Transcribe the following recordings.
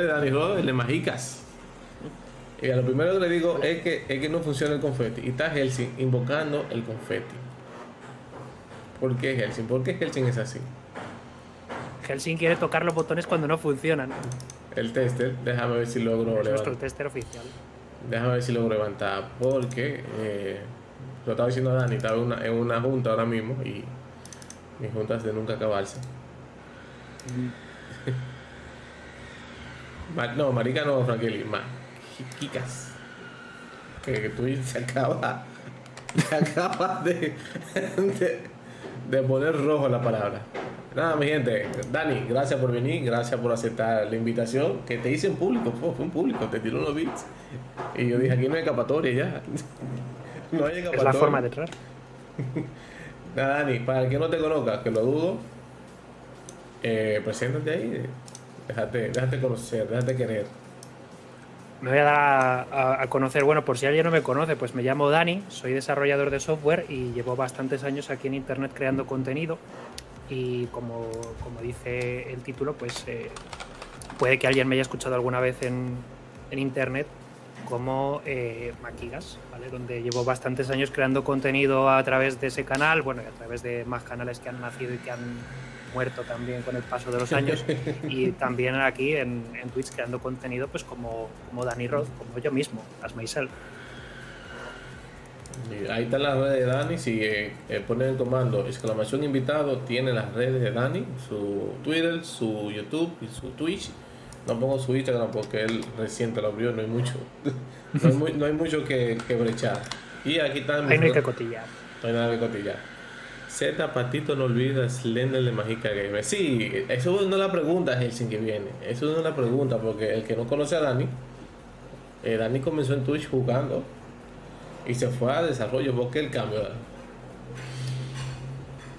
de Dani Rodo, el de Magicas. Y a lo primero que le digo es que, es que no funciona el confeti. Y está Helsing invocando el confeti. ¿Por qué Helsing? ¿Por qué Helsing es así? Helsing quiere tocar los botones cuando no funcionan. El tester, déjame ver si logro Es nuestro tester oficial. Déjame ver si logro levantar. Porque eh, lo estaba diciendo a Dani, estaba en una, en una junta ahora mismo y mis juntas de nunca acabarse. No, marica no, Frankelly, más. Kikas. Que, que tú se acaba. Se acaba de, de, de poner rojo la palabra. Nada, mi gente. Dani, gracias por venir, gracias por aceptar la invitación que te hice en público. Fue, fue en público, te tiró unos beats. Y yo dije, aquí no hay escapatoria ya. No hay escapatoria. Es la forma de entrar. Nada, Dani, para el que no te conozca, que lo dudo, eh, preséntate ahí. Déjate, déjate conocer, déjate querer. Me voy a dar a, conocer, bueno, por si alguien no me conoce, pues me llamo Dani, soy desarrollador de software y llevo bastantes años aquí en Internet creando contenido. Y como, como dice el título, pues eh, puede que alguien me haya escuchado alguna vez en, en Internet como eh, Maquigas, ¿vale? donde llevo bastantes años creando contenido a través de ese canal, bueno, y a través de más canales que han nacido y que han muerto también con el paso de los años y también aquí en, en Twitch creando contenido pues como, como Dani Roth, como yo mismo, as myself. Ahí están las redes de Dani. Si eh, eh, ponen el comando exclamación invitado, tiene las redes de Dani, su Twitter, su YouTube y su Twitch. No pongo su Instagram porque él reciente lo abrió, no hay mucho. No hay, mu- no hay mucho que, que brechar. Y aquí están Ahí no hay que cotillar. No hay nada que cotillar. Z Patito no olvida Slender de Magica Gamer. Sí, eso no es la pregunta, Helsing, que viene. Eso es la pregunta, porque el que no conoce a Dani, eh, Dani comenzó en Twitch jugando y se fue a desarrollo. ¿Por qué el cambio?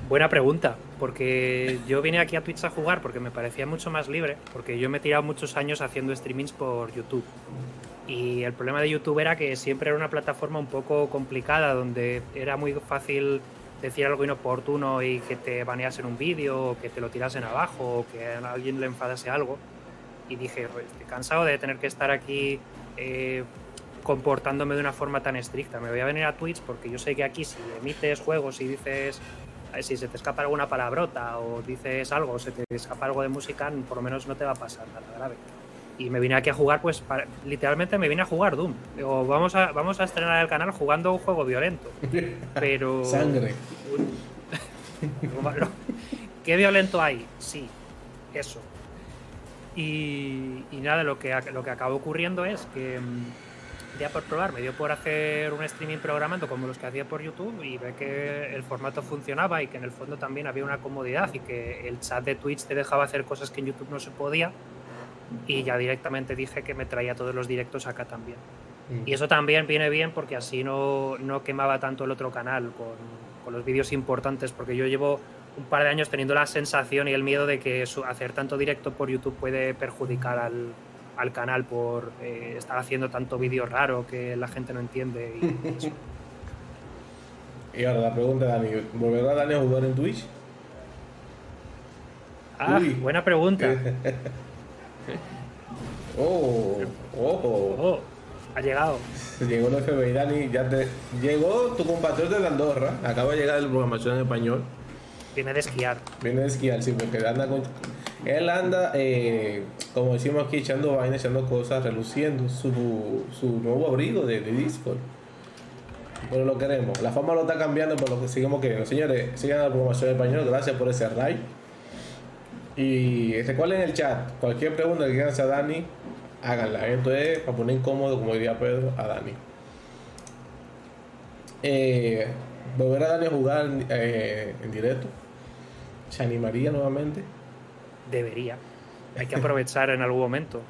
Buena pregunta, porque yo vine aquí a Twitch a jugar porque me parecía mucho más libre, porque yo me he tirado muchos años haciendo streamings por YouTube. Y el problema de YouTube era que siempre era una plataforma un poco complicada, donde era muy fácil decir algo inoportuno y que te baneasen un vídeo, o que te lo tirasen abajo, o que a alguien le enfadase algo. Y dije, "Joder, estoy cansado de tener que estar aquí eh, comportándome de una forma tan estricta. Me voy a venir a Twitch porque yo sé que aquí si emites juegos y dices ver, si se te escapa alguna palabrota o dices algo, se te escapa algo de música, por lo menos no te va a pasar nada grave. Y me vine aquí a jugar, pues para- literalmente me vine a jugar Doom. Digo, vamos a, vamos a estrenar el canal jugando un juego violento. Pero. Sangre. ¿Qué violento hay? Sí, eso. Y, y nada, lo que, lo que acabó ocurriendo es que mm, ya por probar, me dio por hacer un streaming programando como los que hacía por YouTube y ve que el formato funcionaba y que en el fondo también había una comodidad y que el chat de Twitch te dejaba hacer cosas que en YouTube no se podía. Y ya directamente dije que me traía todos los directos acá también. Y eso también viene bien porque así no, no quemaba tanto el otro canal con, con los vídeos importantes, porque yo llevo un par de años teniendo la sensación y el miedo de que su- hacer tanto directo por YouTube puede perjudicar al, al canal por eh, estar haciendo tanto vídeo raro que la gente no entiende. Y eso. Y ahora la pregunta, Dani: ¿volverá Dani a jugar en Twitch? Ah, Uy. buena pregunta. Oh, oh, Oh, ha llegado. Llegó el FBI, Dani. Ya te, llegó tu compatriota de Andorra. Acaba de llegar el programación en español. Viene de esquiar. Viene de esquiar, sí, porque anda con. Él anda, eh, como decimos aquí, echando vainas, echando cosas, reluciendo su, su nuevo abrigo de, de Discord. Pero lo queremos. La fama lo está cambiando, pero lo que seguimos queriendo. Señores, sigan la programación en español. Gracias por ese like. Y recuerden el chat. Cualquier pregunta que quieran hacer a Dani, háganla. Esto es para poner incómodo, como diría Pedro, a Dani. Eh, volver a Dani a jugar eh, en directo. ¿Se animaría nuevamente? Debería. Hay que aprovechar en algún momento.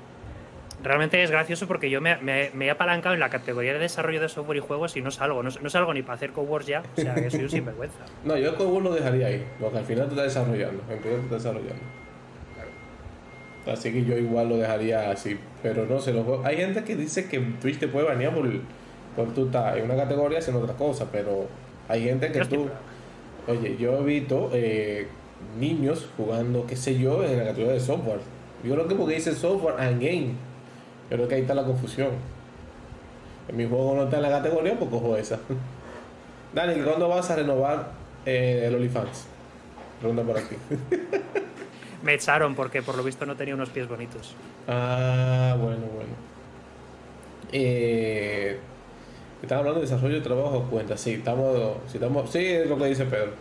Realmente es gracioso porque yo me, me- me he apalancado en la categoría de desarrollo de software y juegos y no salgo. No, no salgo ni para hacer coworks ya. O sea, que soy un sinvergüenza. No, yo como lo dejaría ahí, porque al final tú estás desarrollando, en tú estás desarrollando. Así que yo igual lo dejaría así, pero no sé, los juegos- hay gente que dice que Twitch te puede banear por, por tú estás en una categoría haciendo otra cosa, pero hay gente que tú, oye, yo he visto eh, niños jugando, qué sé yo, en la categoría de software, Yo creo que porque dice software and game. Creo que ahí está la confusión. En mi juego no está en la categoría, pues cojo esa. Dani, ¿cuándo vas a renovar eh, el OnlyFans? Pregunta por aquí. Me echaron porque por lo visto no tenía unos pies bonitos. Ah, bueno, bueno. Eh, estamos hablando de desarrollo de trabajo cuenta. Sí, estamos, sí, estamos, sí, es lo que dice Pedro.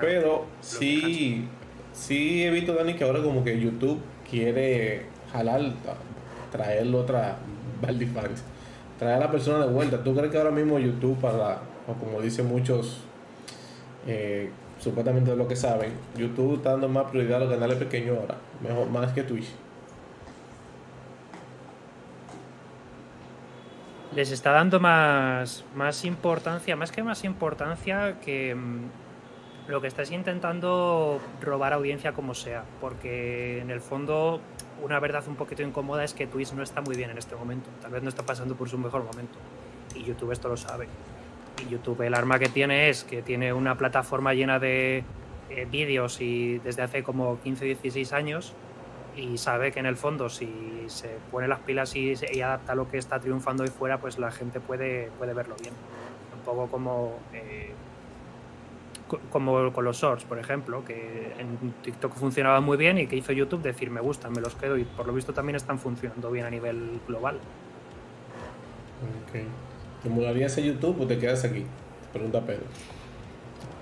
Pero sí, sí he visto, Dani, que ahora como que YouTube quiere jalar, traerlo otra Fans, traer a la persona de vuelta. ¿Tú crees que ahora mismo YouTube, para, o como dicen muchos, eh, supuestamente de lo que saben, YouTube está dando más prioridad a los canales pequeños ahora, mejor, más que Twitch? Les está dando más, más importancia, más que más importancia que mm, lo que estás intentando robar audiencia como sea, porque en el fondo una verdad un poquito incómoda es que Twitch no está muy bien en este momento, tal vez no está pasando por su mejor momento, y YouTube esto lo sabe. Y YouTube el arma que tiene es que tiene una plataforma llena de eh, vídeos y desde hace como 15 16 años y sabe que en el fondo si se pone las pilas y, y, adapta lo que está triunfando ahí fuera, pues la gente puede, puede verlo bien. Un poco como, eh, como con los shorts, por ejemplo, que en TikTok funcionaba muy bien y que hizo YouTube decir me gustan, me los quedo y por lo visto también están funcionando bien a nivel global. Okay. ¿Te mudarías a YouTube o te quedas aquí? Pregunta Pedro.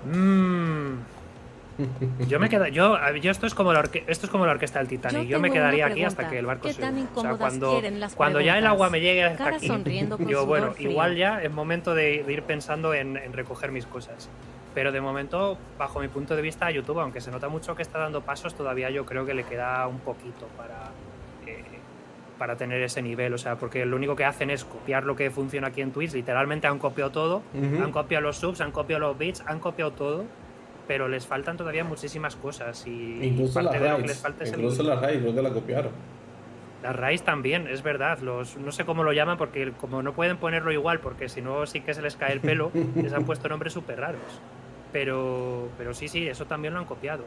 Mmm yo me quedo, yo, yo esto es como la esto es como la orquesta del Titanic. Yo, yo me quedaría aquí hasta que el barco se o sea, cuando, cuando ya el agua me llegue hasta aquí, yo bueno, igual ya es momento de, ir pensando en, recoger mis cosas. Pero de momento, bajo mi punto de vista, YouTube, aunque se nota mucho que está dando pasos, todavía yo creo que le queda un poquito para, eh, para tener ese nivel. O sea, porque lo único que hacen es copiar lo que funciona aquí en Twitch. Literalmente han copiado todo. Han copiado los subs, han copiado los bits, han copiado todo. Pero les faltan todavía muchísimas cosas y incluso parte de lo que les falta incluso la raíz creo que la copiaron. La raíz también es verdad. Los no sé cómo lo llaman porque como no pueden ponerlo igual porque si no sí que se les cae el pelo les han puesto nombres súper raros pero pero sí sí eso también lo han copiado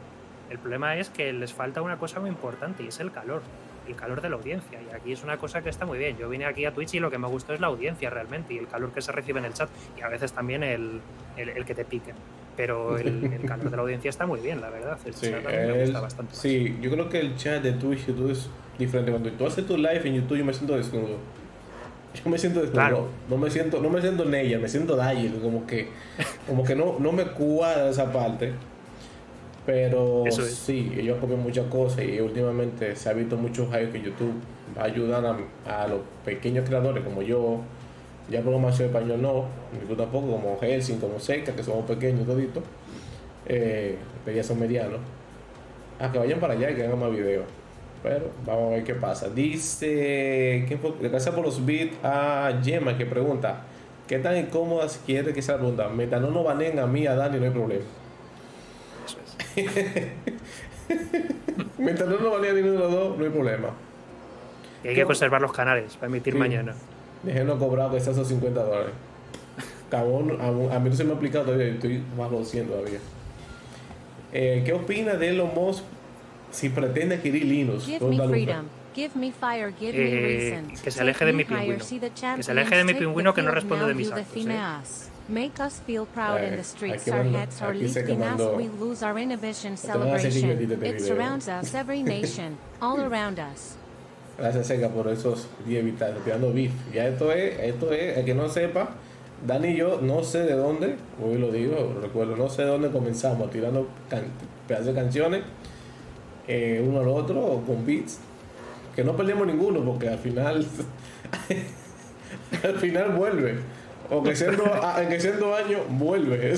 el problema es que les falta una cosa muy importante y es el calor el calor de la audiencia y aquí es una cosa que está muy bien yo vine aquí a Twitch y lo que me gustó es la audiencia realmente y el calor que se recibe en el chat y a veces también el, el, el que te piquen pero el, el, calor de la audiencia está muy bien, la verdad. El sí, me gusta bastante. Sí, yo creo que el chat de Twitch YouTube es diferente. Cuando tú haces tu live en YouTube, yo me siento desnudo. Yo me siento desnudo. No me siento, no me siento Neya, me siento Dyer, como que, como que no, no me cuadra esa parte. Pero sí, ellos copian muchas cosas y últimamente se ha visto muchos hype que YouTube va a ayudar a, a los pequeños creadores como yo, ya programación español no, ni tú tampoco, como Helsing, como Seca, que somos pequeños toditos, eh, pero ya son medianos. A que vayan para allá y que hagan más videos. Pero vamos a ver qué pasa. Dice. Gracias por los beats a Gemma que pregunta, ¿qué tan incómodas quiere que sea la pregunta? Mientras no nos baneen a mí, a Dani, no hay problema. Eso es. Mientras no nos baneen a ninguno de los dos, no hay problema. Y hay que conservar los canales para emitir mañana. Déjenlo cobrar que esos 50 dólares. Cabón, a, mí no se me ha aplicado todavía, estoy más haciendo todavía. Eh, ¿Qué opina de Elon Musk si pretende adquirir Linux? Give me freedom. Give me fire, give me eh, reason. Que se aleje de mi pingüino. Que se aleje de mi pingüino que no responde de mis actos. ¿eh? Make us feel proud in the streets. Our heads are lifting as we lose our inhibition celebration. It surrounds us, every nation, all around us. Gracias Seca por esos 10 vitales, tirando beef. Ya esto es, esto es, el que no sepa, Dani y yo no sé de dónde, hoy lo digo, recuerdo, no sé de dónde comenzamos tirando pedazos de canciones, eh, uno al otro, con beats, que no perdemos ninguno porque al final, al final vuelve. O que siendo, que siendo años vuelve.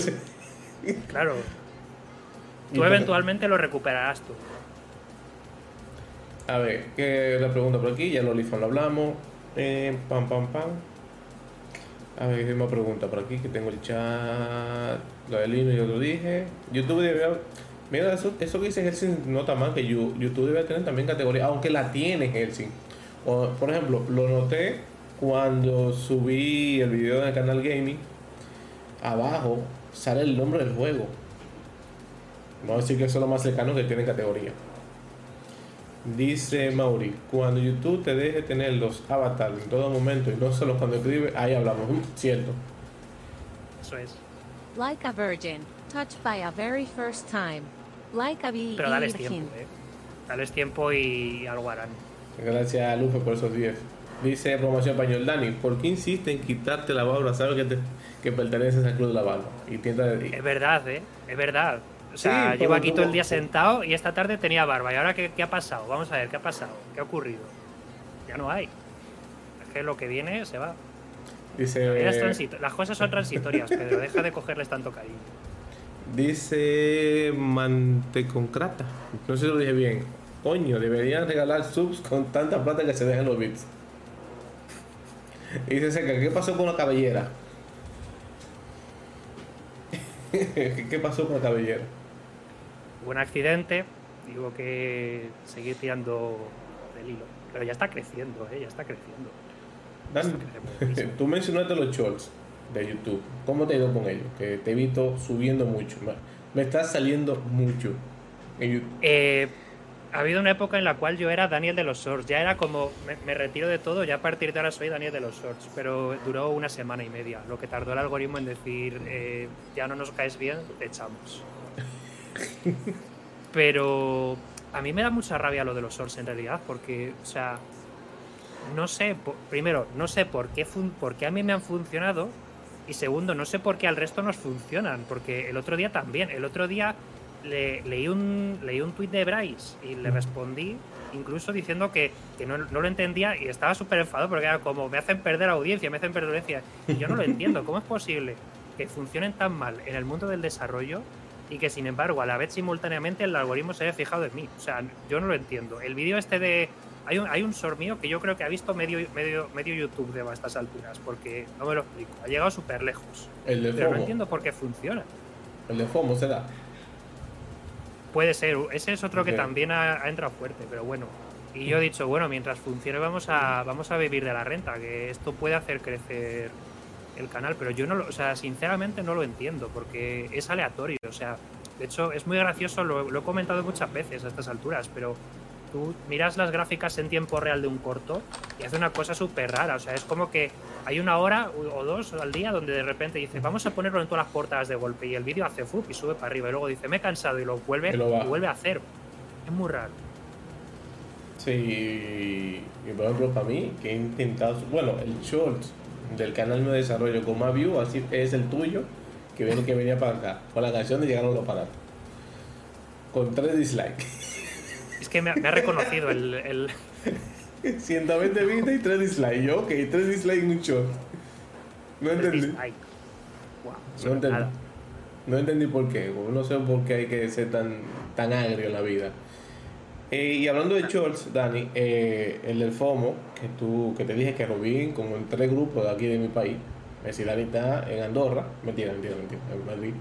claro. Tú eventualmente lo recuperarás tú. A ver, ¿qué la pregunta por aquí? Ya lo lo hablamos. Eh, pam, pam, pam. A ver, ¿qué más pregunta por aquí? Que tengo el chat. Lo de Lino yo lo dije. YouTube debe Mira, eso, eso que dice Helsing no está mal, que YouTube debe tener también categoría, aunque la tiene Helsing. O, por ejemplo, lo noté cuando subí el video en el canal Gaming. Abajo sale el nombre del juego. Vamos a decir que eso es lo más cercano que tiene categoría. Dice Mauri, cuando YouTube te deje tener los avatares en todo momento y no solo cuando escribe, ahí hablamos. Cierto. Eso es. Like a virgin, touched by a very first time. Pero dales tiempo, eh. Dales tiempo y algo harán. Gracias a Lufe por esos 10. Dice Promoción Español, Dani, ¿por qué insiste en quitarte la barba? Sabes que, te, que perteneces al club de la barba. Y tienta Es verdad, ¿eh? Es verdad. O sea, Sí, llevo aquí todo el día sentado y esta tarde tenía barba. ¿Y ahora qué, qué ha pasado? Vamos a ver, ¿qué ha pasado? ¿Qué ha ocurrido? Ya no hay. Es que lo que viene se va. Dice, transito- Las cosas son transitorias, Pedro. Deja de cogerles tanto cariño. Dice Manteconcrata. No sé si lo dije bien. Coño, deberían regalar subs con tanta plata que se dejan los bits. Y dice Seca, ¿qué pasó con la cabellera? ¿Qué pasó con la cabellera? Hubo un accidente, digo que seguir tirando del hilo. Pero ya está creciendo, ¿eh? Ya está creciendo. Dan, tú mencionaste los shorts de YouTube. ¿Cómo te ha ido con ellos? Que te he visto subiendo mucho. Me, me estás saliendo mucho en YouTube. Eh, ha habido una época en la cual yo era Daniel de los Shorts. Ya era como, me, me retiro de todo, ya a partir de ahora soy Daniel de los Shorts. Pero duró una semana y media, lo que tardó el algoritmo en decir, eh, ya no nos caes bien, te echamos. Pero a mí me da mucha rabia lo de los Shorts en realidad, porque, o sea, no sé, primero, no sé por qué, por qué a mí me han funcionado. Y segundo, no sé por qué al resto nos funcionan, porque el otro día también. El otro día le- leí un leí un tuit de Bryce y le respondí incluso diciendo que, que no, no lo entendía y estaba súper enfadado porque era como me hacen perder audiencia, me hacen perder audiencia. Y yo no lo entiendo. ¿Cómo es posible que funcionen tan mal en el mundo del desarrollo y que sin embargo a la vez simultáneamente el algoritmo se haya fijado en mí? O sea, yo no lo entiendo. El vídeo este de... Hay un, hay un short mío que yo creo que ha visto medio, medio, medio YouTube de estas alturas, porque no me lo explico. Ha llegado súper lejos. El de Pero no entiendo por qué funciona. El de FOMO será. Puede ser, ese es otro que también ha, ha entrado fuerte, pero bueno. Y yo he dicho, bueno, mientras funcione vamos a, vamos a vivir de la renta, que esto puede hacer crecer el canal, pero yo no lo, o sea, sinceramente no lo entiendo, porque es aleatorio, o sea, de hecho es muy gracioso, lo, lo he comentado muchas veces a estas alturas, pero tú miras las gráficas en tiempo real de un corto y hace una cosa súper rara, o sea, es como que hay una hora o dos al día donde de repente dice, vamos a ponerlo en todas las portadas de golpe y el vídeo hace fup y sube para arriba y luego dice, me he cansado y lo vuelve Y lo y vuelve a hacer. Es muy raro. Sí, y por ejemplo para mí, que he intentado, bueno, el short del canal de desarrollo con más view, así es el tuyo, que viene que venía para acá, con la canción de Llegaron los Parados. Con tres dislikes. Es que me, ha- me ha reconocido el, el- 120 vistas y tres dislikes. Yo, ok, tres dislikes en un short. No entendí. Guau, No entendí. nada. No entendí por qué. No sé por qué hay que ser tan, tan agrio en la vida. Eh, y hablando de shorts, Dani, eh, el del FOMO, que tú que te dije que lo vi como en tres grupos de aquí de mi país. Es decir, Dani está en Andorra, mentira, mentira, mentira, en Madrid.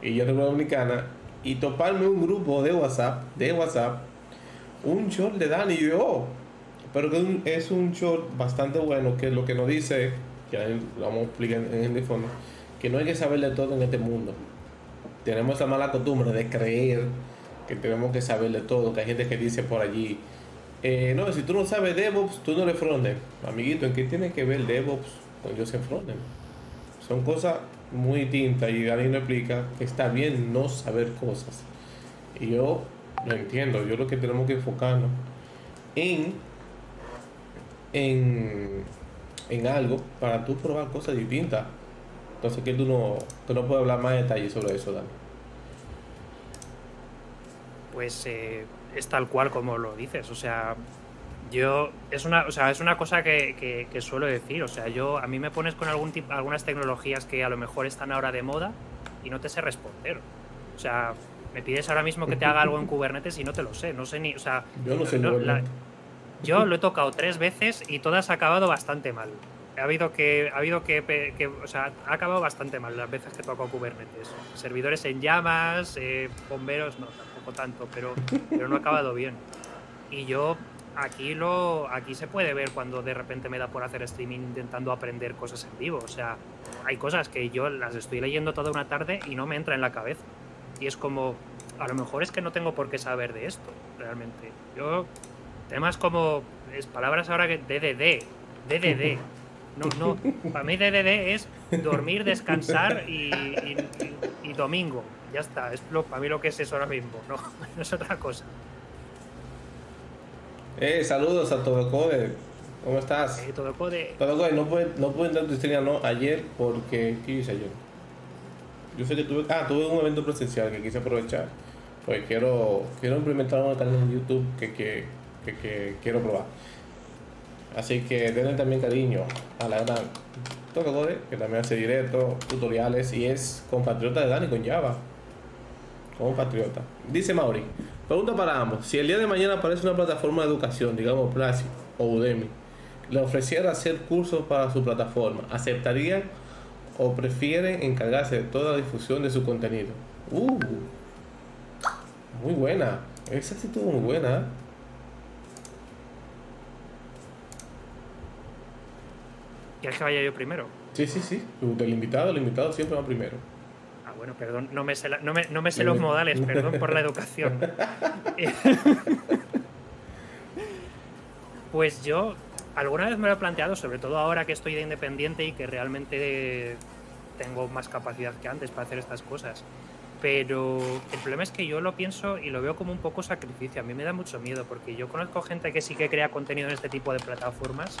Y yo en República Dominicana. Y toparme un grupo de WhatsApp, de WhatsApp, un short de Dani y yo, oh, pero es un- short bastante bueno, que lo que nos dice, que lo vamos a explicar en el fondo, que no hay que saber de todo en este mundo. Tenemos esa mala costumbre de creer que tenemos que saber de todo, que hay gente que dice por allí, eh, no, si tú no sabes DevOps, tú no eres frontend. Amiguito, ¿en qué tiene que ver DevOps con yo ser frontend? Son cosas muy distintas y alguien me explica que está bien no saber cosas. Y yo lo entiendo, yo lo que tenemos que enfocarnos en, en, en algo para tú probar cosas distintas. Entonces que tú no, tú no puedes hablar más de detalles sobre eso, Dani. Pues eh, es tal cual como lo dices. O sea, yo es una, o sea, es una cosa que, que- que suelo decir. O sea, yo a mí me pones con algún tipo, algunas tecnologías que a lo mejor están ahora de moda y no te sé responder. O sea, me pides ahora mismo que te haga algo en Kubernetes y no te lo sé. No sé ni, o sea, Yo no sé no- la- yo lo he tocado tres veces y todas ha acabado bastante mal. Ha habido que, ha habido que, que- o sea, ha acabado bastante mal las veces que he tocado Kubernetes. Servidores en llamas, eh, bomberos, no, tampoco tanto, pero, pero no ha acabado bien. Y yo aquí lo, aquí se puede ver cuando de repente me da por hacer streaming intentando aprender cosas en vivo. O sea, hay cosas que yo las estoy leyendo toda una tarde y no me entra en la cabeza. Y es como, a lo mejor es que no tengo por qué saber de esto, realmente. Yo Temas como es palabras ahora que DDD, DDD. No, no, para mí DDD es dormir, descansar y, y- y- y domingo. Ya está, es lo, para mí lo que es eso ahora mismo, no, no es otra cosa. Eh, saludos a Todo Code. ¿Cómo estás? Eh, todo code. Todo Code, no pude, no pude entrar a tu no, ayer porque. ¿Qué hice ayer? Yo sé que tuve. Ah, tuve un evento presencial que quise aprovechar. Pues quiero, quiero implementar un canal en YouTube que, que, que, quiero probar. Así que denle también cariño a la gran Code, que también hace directos, tutoriales y es compatriota de Dani con Java. Compatriota. Dice Mauri, pregunta para ambos. Si el día de mañana aparece una plataforma de educación, digamos Platzi o Udemy, le ofreciera hacer cursos para su plataforma, ¿aceptarían o prefieren encargarse de toda la difusión de su contenido? Uh, muy buena. Esa sí estuvo muy buena. ¿Quieres que vaya yo primero? Sí, sí, sí. Del invitado, el invitado siempre va primero. Ah, bueno, perdón, no me sé, la- no me, no me sé los modales, perdón por la educación. Pues yo alguna vez me lo he planteado, sobre todo ahora que estoy de independiente y que realmente tengo más capacidad que antes para hacer estas cosas. Pero el problema es que yo lo pienso y lo veo como un poco sacrificio. A mí me da mucho miedo porque yo conozco gente que sí que crea contenido en este tipo de plataformas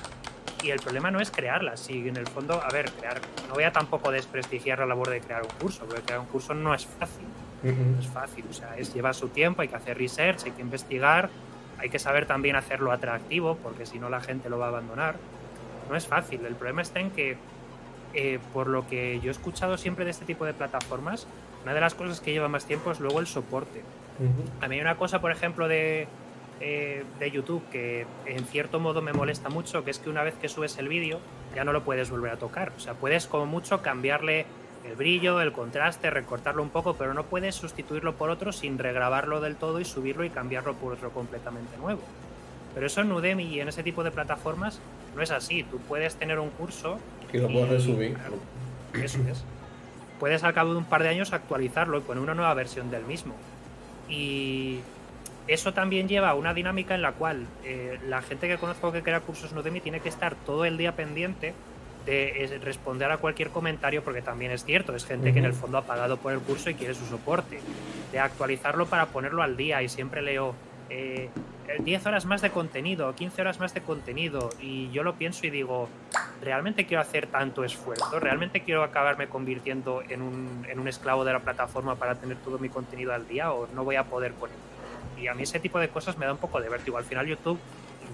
y el problema no es crearlas. Si en el fondo, a ver, crear, no voy a tampoco desprestigiar la labor de crear un curso, porque crear un curso no es fácil no es fácil, o sea, es lleva su tiempo, hay que hacer research, hay que investigar, hay que saber también hacerlo atractivo, porque si no la gente lo va a abandonar. No es fácil, el problema está en que, eh, por lo que yo he escuchado siempre de este tipo de plataformas, una de las cosas que lleva más tiempo es luego el soporte. A mí hay una cosa, por ejemplo, de, eh, de YouTube que en cierto modo me molesta mucho, que es que una vez que subes el vídeo ya no lo puedes volver a tocar. O sea, puedes como mucho cambiarle el brillo, el contraste, recortarlo un poco, pero no puedes sustituirlo por otro sin regrabarlo del todo y subirlo y cambiarlo por otro completamente nuevo. Pero eso en Udemy y en ese tipo de plataformas no es así. Tú puedes tener un curso Y lo puedo y- resubir. claro, eso es. Puedes al cabo de un par de años actualizarlo y poner una nueva versión del mismo. Y eso también lleva a una dinámica en la cual eh, la gente que conozco que crea cursos en Udemy tiene que estar todo el día pendiente de eh, responder a cualquier comentario, porque también es cierto, es gente que en el fondo ha pagado por el curso y quiere su soporte, de actualizarlo para ponerlo al día y siempre leo eh, 10 horas más de contenido, 15 horas más de contenido y yo lo pienso y digo, ¿realmente quiero hacer tanto esfuerzo? ¿Realmente quiero acabarme convirtiendo en un, en un esclavo de la plataforma para tener todo mi contenido al día o no voy a poder con él? Y a mí ese tipo de cosas me da un poco de vértigo. Al final YouTube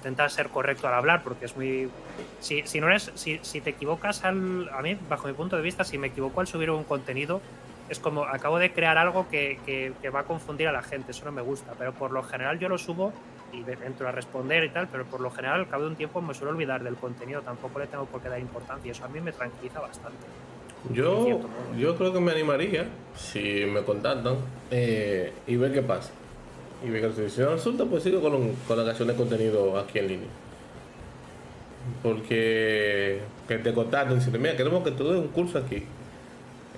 intenta ser correcto al hablar porque es muy... Si, si no eres, si, si te equivocas al... A mí, bajo mi punto de vista, si me equivoco al subir un contenido, es como acabo de crear algo que, que- que va a confundir a la gente, eso no me gusta, pero por lo general yo lo subo y entro a responder y tal, pero por lo general al cabo de un tiempo me suelo olvidar del contenido, tampoco le tengo por qué dar importancia, eso a mí me tranquiliza bastante. Yo, yo creo que me animaría, si me contactan, eh, y ver qué pasa. Y qué si no resulta, pues sigo con, la creación de contenido aquí en línea. Porque que te contacten, si mira, queremos que tú des un curso aquí.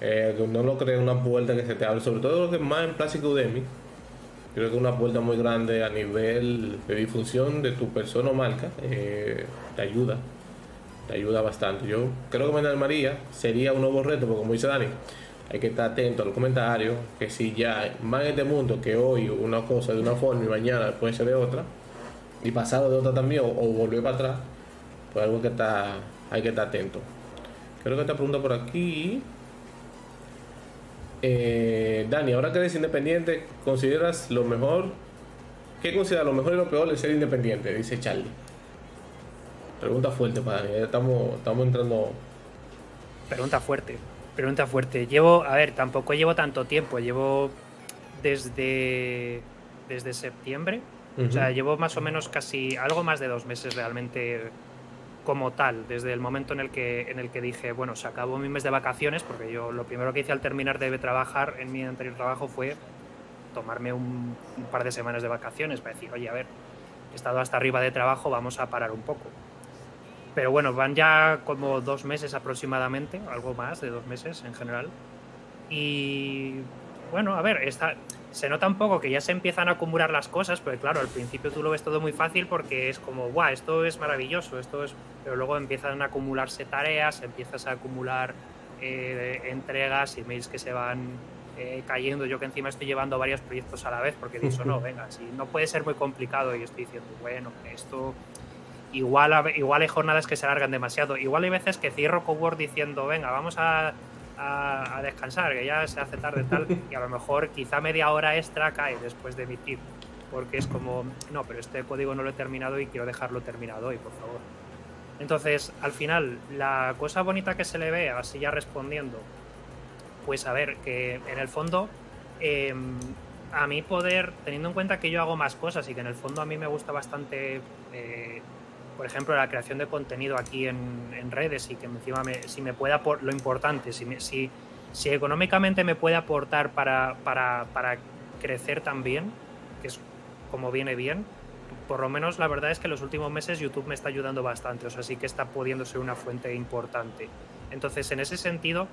Eh, que no lo crees una puerta que se te abre, sobre todo lo que es más en Plástico Udemy. Creo que una puerta muy grande a nivel de difusión de tu persona o marca. eh, te ayuda te ayuda bastante. Yo creo que me María sería un nuevo reto, porque como dice Dani, hay que estar atento a los comentarios, que si ya más en este mundo que hoy una cosa de una forma y mañana puede ser de otra, y pasado de otra también, o, o volver para atrás, pues algo que está, hay que estar atento. Creo que esta pregunta por aquí. Eh, Dani, ahora que eres independiente, ¿consideras lo mejor? ¿Qué consideras lo mejor y lo peor de ser independiente? Dice Charlie. Pregunta fuerte para Dani. Estamos, estamos entrando. Pregunta fuerte, pregunta fuerte. Llevo, a ver, tampoco llevo tanto tiempo, llevo desde, desde septiembre, o sea, llevo más o menos casi algo más de dos meses realmente como tal, desde el momento en el que en el que dije, bueno, se acabó mi mes de vacaciones, porque yo lo primero que hice al terminar de trabajar en mi anterior trabajo fue tomarme un, un par de semanas de vacaciones para decir, oye, a ver, he estado hasta arriba de trabajo, vamos a parar un poco. Pero bueno, van ya como dos meses aproximadamente, algo más de dos meses en general. Y bueno, a ver, está, se nota un poco que ya se empiezan a acumular las cosas, porque claro, al principio tú lo ves todo muy fácil porque es como, guau, esto es maravilloso, esto es... Pero luego empiezan a acumularse tareas, empiezas a acumular eh, entregas, emails que se van eh, cayendo. Yo que encima estoy llevando varios proyectos a la vez porque dicho, no, venga, si no puede ser muy complicado y estoy diciendo, bueno, esto igual, hay jornadas que se alargan demasiado. Igual hay veces que cierro Cowork diciendo, venga, vamos a, descansar, que ya se hace tarde tal, y a lo mejor quizá media hora extra cae después de emitir. Porque es como, no, pero este código no lo he terminado y quiero dejarlo terminado hoy, por favor. Entonces, al final, la cosa bonita que se le ve, así ya respondiendo, pues a ver, que en el fondo, em, a mí poder, teniendo en cuenta que yo hago más cosas y que en el fondo a mí me gusta bastante eh, por ejemplo, la creación de contenido aquí en, redes y que encima me, si me puede aportar, lo importante, si, si, si, económicamente me puede aportar para, para, para crecer también, que es como viene bien, por lo menos la verdad es que en los últimos meses YouTube me está ayudando bastante, o sea, sí que está pudiendo ser una fuente importante. Entonces, en ese sentido,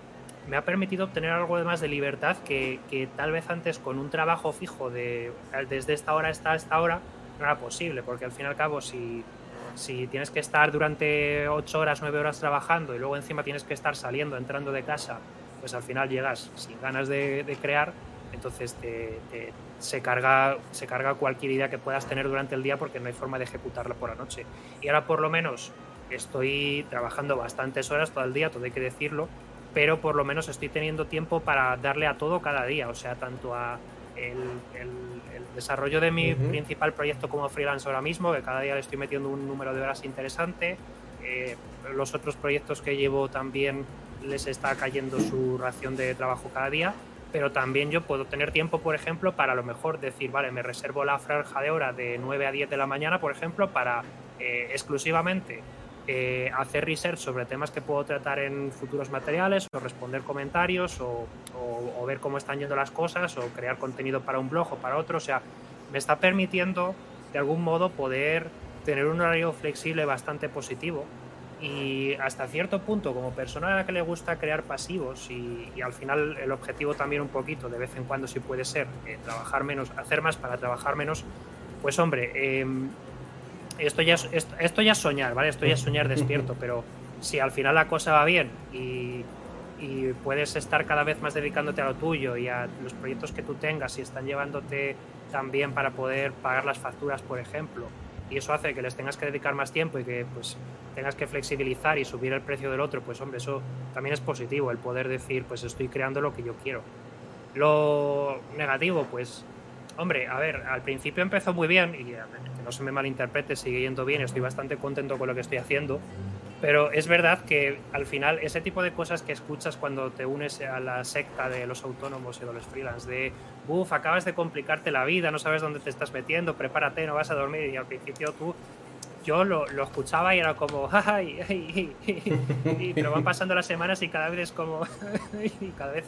me ha permitido obtener algo de más de libertad que, que, tal vez antes con un trabajo fijo de desde esta hora hasta esta hora no era posible, porque al fin y al cabo, si, si tienes que estar durante 8 horas, 9 horas trabajando y luego encima tienes que estar saliendo, entrando de casa, pues al final llegas sin ganas de, crear, entonces se, carga, se carga cualquier idea que puedas tener durante el día porque no hay forma de ejecutarla por la noche. Y ahora por lo menos estoy trabajando bastantes horas todo el día, todo hay que decirlo, pero por lo menos estoy teniendo tiempo para darle a todo cada día, o sea, tanto a el desarrollo de mi principal proyecto como freelance ahora mismo, que cada día le estoy metiendo un número de horas interesante. Eh, los otros proyectos que llevo también les está cayendo su ración de trabajo cada día, pero también yo puedo tener tiempo, por ejemplo, para a lo mejor decir, vale, me reservo la franja de hora de 9 a 10 de la mañana, por ejemplo, para eh, exclusivamente eh, hacer research sobre temas que puedo tratar en futuros materiales o responder comentarios o, ver cómo están yendo las cosas o crear contenido para un blog o para otro. O sea, me está permitiendo de algún modo poder tener un horario flexible bastante positivo y hasta cierto punto como persona a la que le gusta crear pasivos y, al final el objetivo también un poquito de vez en cuando si puede ser eh, trabajar menos, hacer más para trabajar menos, pues hombre, eh, esto ya es, esto, ya soñar, ¿vale? Esto ya es soñar despierto, pero si al final la cosa va bien y, puedes estar cada vez más dedicándote a lo tuyo y a los proyectos que tú tengas y están llevándote también para poder pagar las facturas, por ejemplo, y eso hace que les tengas que dedicar más tiempo y que pues tengas que flexibilizar y subir el precio del otro, pues hombre, eso también es positivo, el poder decir, pues estoy creando lo que yo quiero. Lo negativo, pues, hombre, a ver, al principio empezó muy bien y no se me malinterprete, sigue yendo bien, estoy bastante contento con lo que estoy haciendo, pero es verdad que al final ese tipo de cosas que escuchas cuando te unes a la secta de los autónomos y de los freelance, de, uff, acabas de complicarte la vida, no sabes dónde te estás metiendo, prepárate, no vas a dormir, y al principio tú yo lo, lo, escuchaba y era como, ay, ay, ay, pero van pasando las semanas y cada vez es como, y cada vez,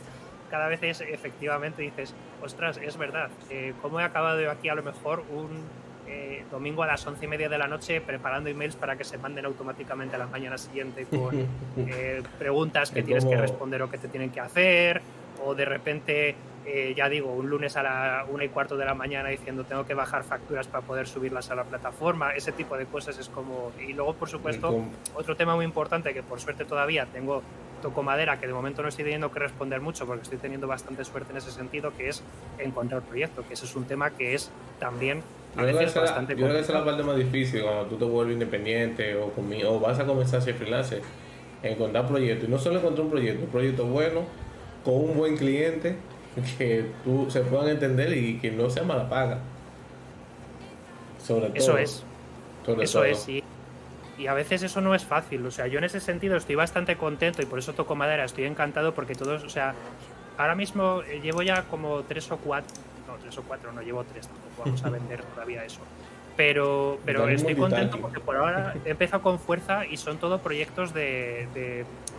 cada vez es efectivamente dices, ostras, es verdad, eh, ¿cómo he acabado yo aquí a lo mejor un, eh, domingo a las once y media de la noche preparando emails para que se manden automáticamente a la mañana siguiente con eh, preguntas que tienes que responder o que te tienen que hacer, o de repente, eh, ya digo, un lunes a la una y cuarto de la mañana diciendo tengo que bajar facturas para poder subirlas a la plataforma, ese tipo de cosas es como... Y luego, por supuesto, otro tema muy importante que por suerte todavía tengo toco madera, que de momento no estoy teniendo que responder mucho porque estoy teniendo bastante suerte en ese sentido, que es encontrar proyecto, que ese es un tema que es también a veces bastante Yo creo que esa es la parte más difícil cuando tú te vuelves independiente o, o vas a comenzar a ser freelancer, encontrar proyectos. Y no solo encontrar un proyecto, un proyecto bueno, con un buen cliente, que tú se puedan entender y que no sea mala paga. Sobre todo. Eso es. eso es, sí y a veces eso no es fácil. O sea, yo en ese sentido estoy bastante contento y por eso toco madera, estoy encantado porque todos, o sea, ahora mismo eh, llevo ya como tres o cuatro, tres o cuatro, no llevo tres, tampoco vamos a vender todavía eso. Pero, pero estoy contento porque por ahora he empezado con fuerza y son todos proyectos de,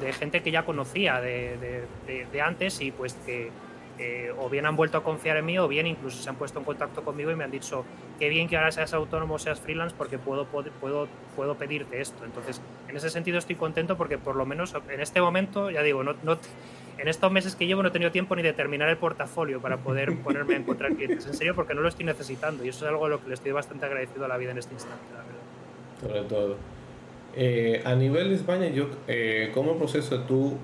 de, gente que ya conocía de, de antes y pues que, eh, o bien han vuelto a confiar en mí o bien incluso se han puesto en contacto conmigo y me han dicho qué bien que ahora seas autónomo, seas freelance porque puedo, puedo, puedo pedirte esto. Entonces, en ese sentido estoy contento porque por lo menos en este momento, ya digo, no, no en estos meses que llevo no he tenido tiempo ni de terminar el portafolio para poder ponerme a encontrar clientes. En serio, porque no lo estoy necesitando. Y eso es algo a lo que le estoy bastante agradecido a la vida en este instante, la verdad. Sobre todo. Eh, a nivel de España, yo, eh, ¿cómo proceso tú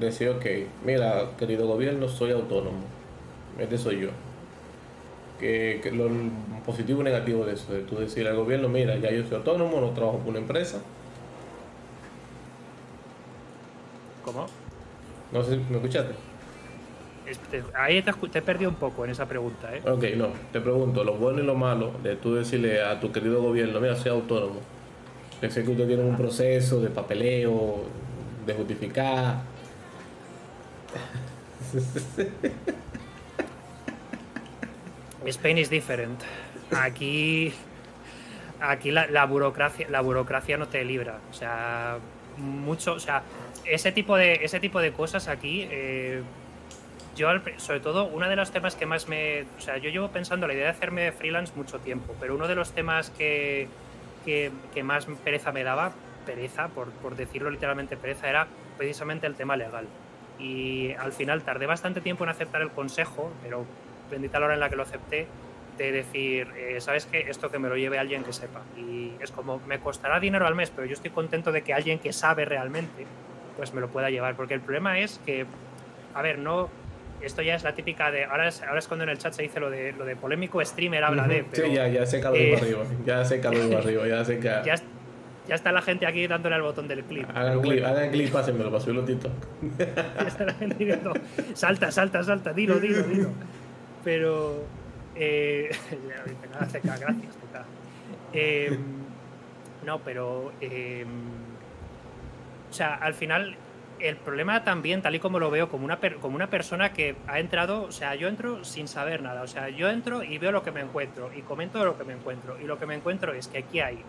decir, ok, mira, querido gobierno, soy autónomo? Este soy yo. Que, que lo positivo y negativo de eso, de tú decir al gobierno, mira, ya yo soy autónomo, no trabajo por una empresa. ¿Cómo? No sé, ¿me escuchaste? Este, ahí te, te he perdido un poco en esa pregunta, ¿eh? Ok, no, te pregunto, lo bueno y lo malo de tú decirle a tu querido gobierno, mira, soy autónomo. Yo sé que usted tiene un proceso de papeleo, de justificar. Spain is different. Aquí, aquí la, la burocracia, la burocracia no te libra. O sea, mucho, o sea, ese tipo de, ese tipo de cosas aquí. eh, yo, sobre todo, uno de los temas que más me. O sea, yo llevo pensando la idea de hacerme freelance mucho tiempo, pero uno de los temas que, que, que más pereza me daba, pereza, por, por decirlo literalmente pereza, era precisamente el tema legal. Y al final tardé bastante tiempo en aceptar el consejo, pero bendita la hora en la que lo acepté, de decir, eh, ¿sabes qué? Esto que me lo lleve alguien que sepa. Y es como, me costará dinero al mes, pero yo estoy contento de que alguien que sabe realmente, pues me lo pueda llevar. Porque el problema es que, a ver, no. Esto ya es la típica de. Ahora es, ahora es cuando en el chat se dice lo de, lo de polémico streamer habla de. Pero sí, ya, ya se caló eh, arriba. Ya se caló arriba. Ya se ca... ya, ya está la gente aquí dándole al botón del clip. Hagan clip, bueno. hagan clip, pásenmelo para subirlo a TikTok. Ya está la gente diciendo, salta, salta, salta, dilo, dilo, dilo. Pero. Eh, gracias, CK. Eh, no, pero. eh, o sea, al final, el problema también, tal y como lo veo, como una, como una persona que ha entrado, o sea, yo entro sin saber nada. O sea, yo entro y veo lo que me encuentro y comento lo que me encuentro. Y lo que me encuentro es que aquí hay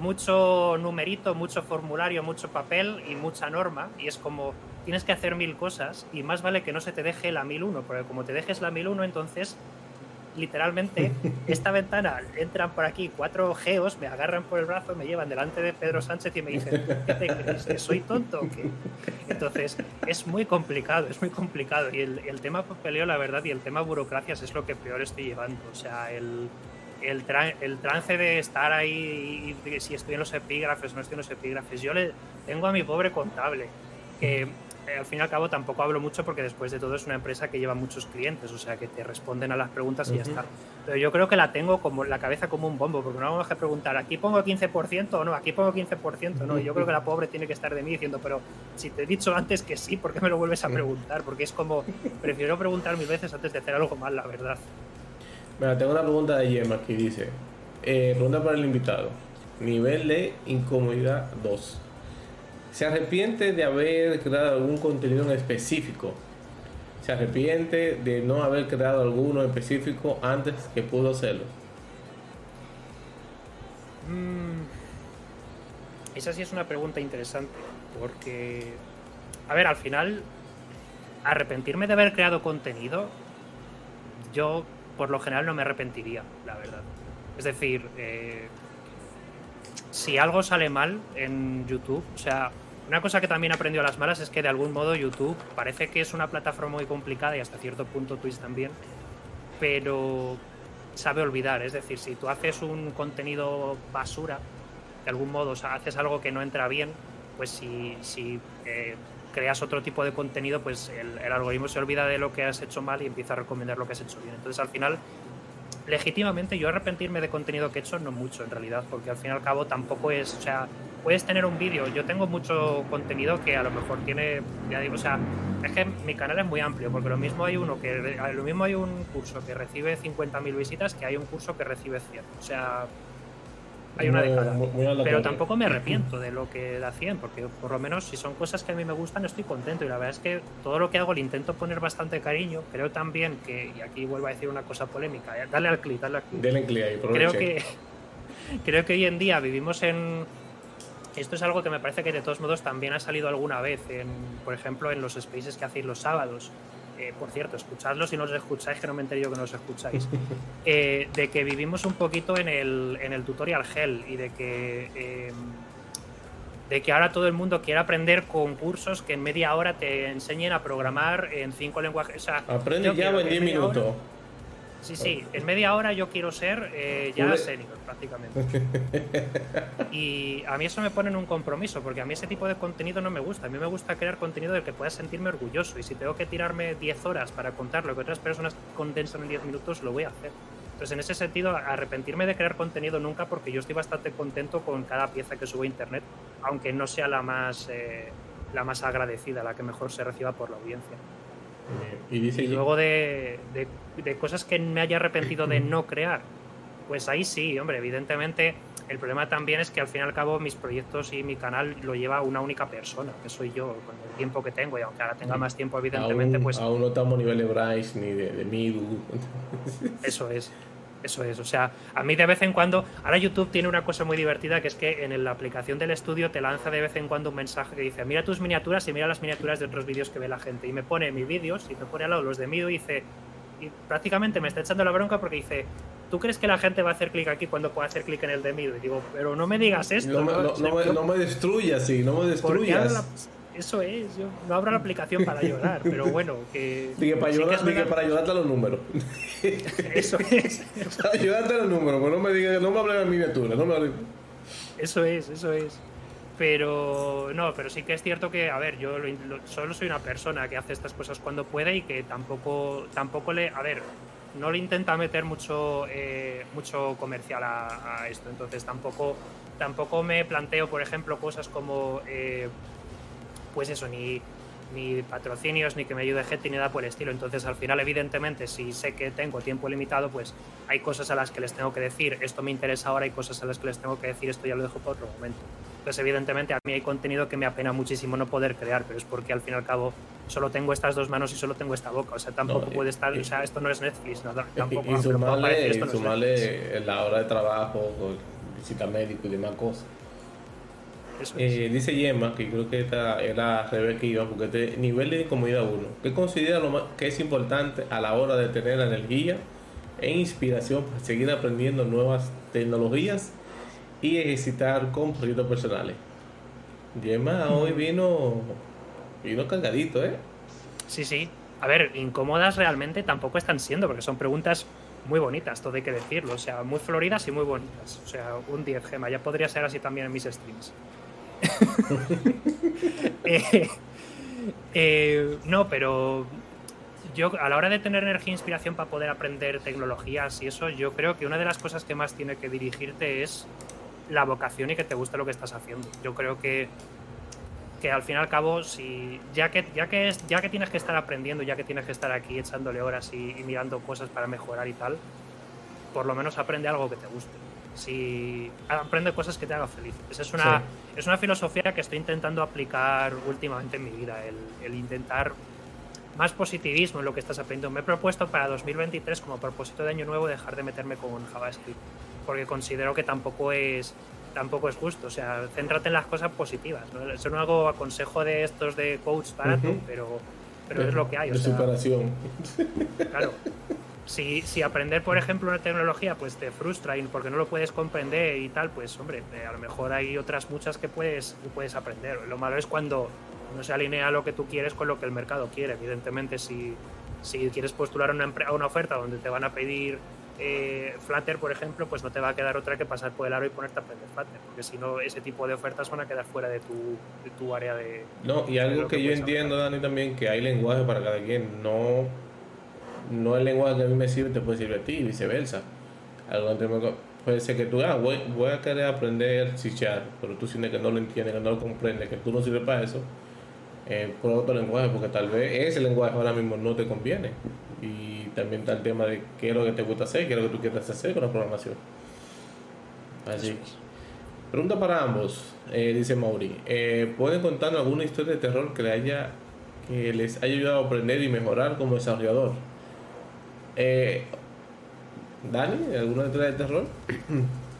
mucho numerito, mucho formulario, mucho papel y mucha norma. Y es como tienes que hacer mil cosas y más vale que no se te deje la 1001, porque como te dejes la 1001, entonces literalmente esta ventana entran por aquí cuatro geos, me agarran por el brazo, me llevan delante de Pedro Sánchez y me dicen, ¿qué te crees? ¿Que soy tonto o qué? Entonces es muy complicado, es muy complicado. Y el, el tema papeleo, la verdad, y el tema burocracias es lo que peor estoy llevando. O sea, el, el, el trance de estar ahí y si estoy en los epígrafes no estoy en los epígrafes. Yo le tengo a mi pobre contable, que eh, al fin y al cabo tampoco hablo mucho porque después de todo es una empresa que lleva muchos clientes, o sea que te responden a las preguntas y ya está. Pero yo creo que la tengo como la cabeza como un bombo, porque no vamos a preguntar, aquí pongo 15% o no, aquí pongo 15% no. Y yo creo que la pobre tiene que estar de mí diciendo, pero si te he dicho antes que sí, ¿por qué me lo vuelves a preguntar? Porque es como, prefiero preguntar mil veces antes de hacer algo mal, la verdad. Mira, tengo una pregunta de Yema que dice: eh, Pregunta para el invitado. Nivel de incomodidad 2. ¿Se arrepiente de haber creado algún contenido en específico? ¿Se arrepiente de no haber creado alguno específico antes que pudo hacerlo? Mm, esa sí es una pregunta interesante, porque, a ver, al final, arrepentirme de haber creado contenido, yo por lo general no me arrepentiría, la verdad. Es decir, eh, si algo sale mal en YouTube, o sea, una cosa que también aprendió a las malas es que de algún modo YouTube parece que es una plataforma muy complicada y hasta cierto punto Twitch también, pero sabe olvidar. Es decir, si tú haces un contenido basura, de algún modo, o sea, haces algo que no entra bien, pues si, eh, creas otro tipo de contenido, pues el, el algoritmo se olvida de lo que has hecho mal y empieza a recomendar lo que has hecho bien. Entonces, al final, legítimamente, yo arrepentirme de contenido que he hecho no mucho, en realidad, porque al fin y al cabo tampoco es, o sea, puedes tener un vídeo, yo tengo mucho contenido que a lo mejor tiene, ya digo, o sea, es que mi canal es muy amplio, porque lo mismo hay uno que, lo mismo hay un curso que recibe 50.000 visitas que hay un curso que recibe 100, o sea, hay una de Muy- cada. muy- muy Pero tampoco me arrepiento de lo que 100, porque por lo menos si son cosas que a mí me gustan estoy contento y la verdad es que todo lo que hago le intento poner bastante cariño. Creo también que, y aquí vuelvo a decir una cosa polémica, eh, dale al clic, dale al clic. Denle clic ahí, Creo que, creo que hoy en día vivimos en... Esto es algo que me parece que de todos modos también ha salido alguna vez, en, por ejemplo, en los spaces que hacéis los sábados. Eh, por cierto, escuchadlos si no os escucháis, que no me enteré yo que no os escucháis. Eh, de que vivimos un poquito en el, en el tutorial hell y de que eh, de que ahora todo el mundo quiere aprender con cursos que en media hora te enseñen a programar en cinco lenguajes. O sea, Aprende Java en que 10 media hora- minutos. Sí, sí, en media hora yo quiero ser eh, ya senior prácticamente. Y a mí eso me pone en un compromiso, porque a mí ese tipo de contenido no me gusta. A mí me gusta crear contenido del que pueda sentirme orgulloso. Y si tengo que tirarme 10 horas para contar lo que otras personas condensan en 10 minutos, lo voy a hacer. Entonces, en ese sentido, arrepentirme de crear contenido nunca, porque yo estoy bastante contento con cada pieza que subo a internet, aunque no sea la más, eh, la más agradecida, la que mejor se reciba por la audiencia. Y dice Y luego de, de- de cosas que me haya arrepentido de no crear, pues ahí sí, hombre, evidentemente el problema también es que al fin y al cabo mis proyectos y mi canal lo lleva una única persona, que soy yo, con el tiempo que tengo y aunque ahora tenga más tiempo evidentemente, aún, pues aún no estamos a nivel de Bryce ni de, de Midu. eso es. Eso es, o sea, a mí de vez en cuando, ahora YouTube tiene una cosa muy divertida que es que en la aplicación del estudio te lanza de vez en cuando un mensaje que dice, mira tus miniaturas y mira las miniaturas de otros vídeos que ve la gente. Y me pone mis vídeos y me pone al lado los de Mido y dice, y prácticamente me está echando la bronca porque dice, ¿tú crees que la gente va a hacer clic aquí cuando pueda hacer clic en el de Mido? Y digo, pero no me digas esto. No, me- no- no me, destruyas, sí, no me ¿por qué abro destruyas. Eso es, yo no abro la aplicación para llorar, pero bueno, que... Dije, para, sí que para ayudarte a los números. Eso es. para ayudarte a los números, pues no me digas, no me hables de miniatura, no me hables- Eso es, eso es. Pero no, pero sí que es cierto que, a ver, yo lo in- lo- solo soy una persona que hace estas cosas cuando puede y que tampoco, tampoco le, a ver, no le intenta meter mucho, eh, mucho comercial a, a esto. Entonces tampoco, tampoco me planteo, por ejemplo, cosas como, eh, pues eso, ni, ni patrocinios, ni que me ayude gente, ni nada por el estilo. Entonces, al final, evidentemente, si sé que tengo tiempo limitado, pues hay cosas a las que les tengo que decir, esto me interesa ahora, y cosas a las que les tengo que decir, esto ya lo dejo para otro momento. Entonces, evidentemente, a mí hay contenido que me apena muchísimo no poder crear, pero es porque al fin y al cabo solo tengo estas dos manos y solo tengo esta boca. O sea, tampoco No, puede estar, y- o sea, esto no es Netflix, no, tampoco. y, y sumarle, no la hora de trabajo, visita médico y demás cosas. Eso es. Eh, dice Yema, que creo que esta era Rebeca y yo, porque este nivel de incomodidad uno. ¿Qué considera lo más, que es importante a la hora de tener energía e inspiración para seguir aprendiendo nuevas tecnologías y ejercitar con proyectos personales? Yema hoy vino, vino cargadito, ¿eh? Sí, sí. A ver, incómodas realmente tampoco están siendo, porque son preguntas muy bonitas, todo hay que decirlo. O sea, muy floridas y muy bonitas. O sea, un 10 gema. Ya podría ser así también en mis streams. Eh, eh, no, pero yo a la hora de tener energía e inspiración para poder aprender tecnologías y eso, yo creo que una de las cosas que más tiene que dirigirte es la vocación y que te guste lo que estás haciendo. Yo creo que que al fin y al cabo, si ya que ya que ya que tienes que estar aprendiendo, ya que tienes que estar aquí echándole horas y mirando cosas para mejorar y tal, por lo menos aprende algo que te guste. Si aprende cosas que te hagan feliz. Esa es una Sí. es una filosofía que estoy intentando aplicar últimamente en mi vida, el, el intentar más positivismo en lo que estás aprendiendo. Me he propuesto para 2023 como propósito de año nuevo dejar de meterme con JavaScript, porque considero que tampoco es tampoco es justo. O sea, céntrate en las cosas positivas. ¿no? Eso no hago a consejo de estos de coach barato, Ujú. pero, pero es lo que hay. O De sea, superación. claro. Si, si aprender, por ejemplo, una tecnología pues te frustra y porque no lo puedes comprender y tal, pues hombre, eh, a lo mejor hay otras muchas que puedes, que puedes aprender. Lo malo es cuando no se alinea lo que tú quieres con lo que el mercado quiere. Evidentemente, si, si quieres postular a una, a una oferta donde te van a pedir eh, Flutter, por ejemplo, pues no te va a quedar otra que pasar por el aro y ponerte a aprender Flutter, porque si no, ese tipo de ofertas van a quedar fuera de tu, de tu área de... No, y algo que yo entiendo. Dani, también, que hay lenguaje para cada quien. No, no el lenguaje que a mí me sirve te puede servir a ti y viceversa. Algo puede ser que tú, ah, voy, voy a querer aprender C Sharp, pero tú sientes que no lo entiendes, que no lo comprendes, que tú no sirves para eso. Eh, por otro lenguaje, porque tal vez ese lenguaje ahora mismo no te conviene. Y también está el tema de qué es lo que te gusta hacer, qué es lo que tú quieres hacer con la programación. Así. Pregunta para ambos, eh, dice Mauri. Eh, ¿Pueden contarnos alguna historia de terror que, le haya, que les haya ayudado a aprender y mejorar como desarrollador? Eh, Dani, ¿alguna historia de terror?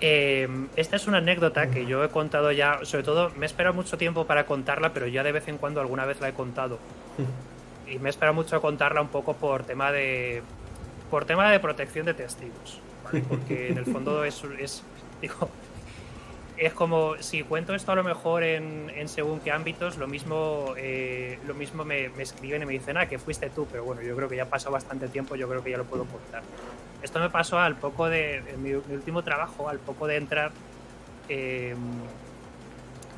Eh, esta es una anécdota que yo he contado ya, sobre todo me he esperado mucho tiempo para contarla, pero ya de vez en cuando alguna vez la he contado. Y me he esperado mucho a contarla un poco por tema de por tema de protección de testigos, ¿vale? porque en el fondo es, es digo, es como si cuento esto a lo mejor en, en según qué ámbitos, lo mismo, eh, lo mismo me, me, escriben y me dicen, ah, que fuiste tú, pero bueno, yo creo que ya pasado bastante tiempo, yo creo que ya lo puedo contar. Esto me pasó al poco de, en mi, mi último trabajo, al poco de entrar, eh,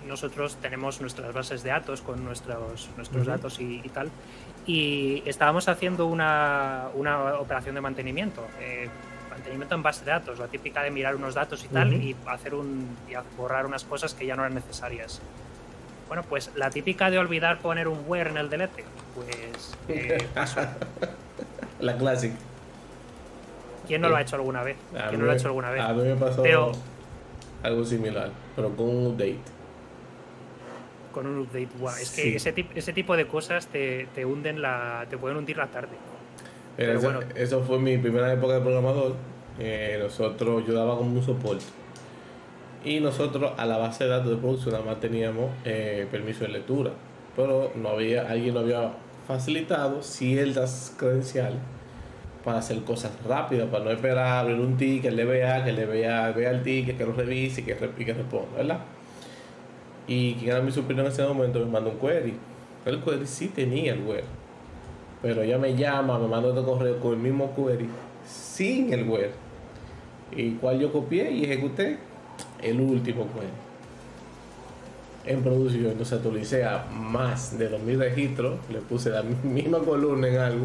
nosotros tenemos nuestras bases de datos con nuestros, nuestros uh -huh. datos y, y, tal, y estábamos haciendo una, una operación de mantenimiento. Eh, mantenimiento en base de datos, la típica de mirar unos datos y tal, uh -huh. y hacer un y borrar unas cosas que ya no eran necesarias. Bueno, pues la típica de olvidar poner un where en el delete, pues eh. La clásica. ¿Quién no lo ha hecho alguna vez? A ¿Quién mí, no lo ha hecho alguna vez? A mí me pasó pero, algo similar, pero con un update. Con un update, wow. Es sí. que ese, ese, tipo de cosas te, te hunden la. te pueden hundir la tarde. Pero eso, bueno. eso, fue mi primera época de programador. Eh, nosotros, yo daba como un soporte. Y nosotros a la base de datos de producción nada más teníamos eh, permiso de lectura. Pero no había, alguien no había facilitado ciertas credenciales para hacer cosas rápidas, para no esperar abrir un ticket, le vea, que le vea, vea el ticket, que lo revise y que, y que responda, ¿verdad? Y quien era mi superior en ese momento me mandó un query. El query sí tenía el web pero ella me llama, me manda otro correo con el mismo query, sin el web y cual yo copié y ejecuté el último query en producción. Entonces actualicé a más de 2000 registros, le puse la misma columna en algo.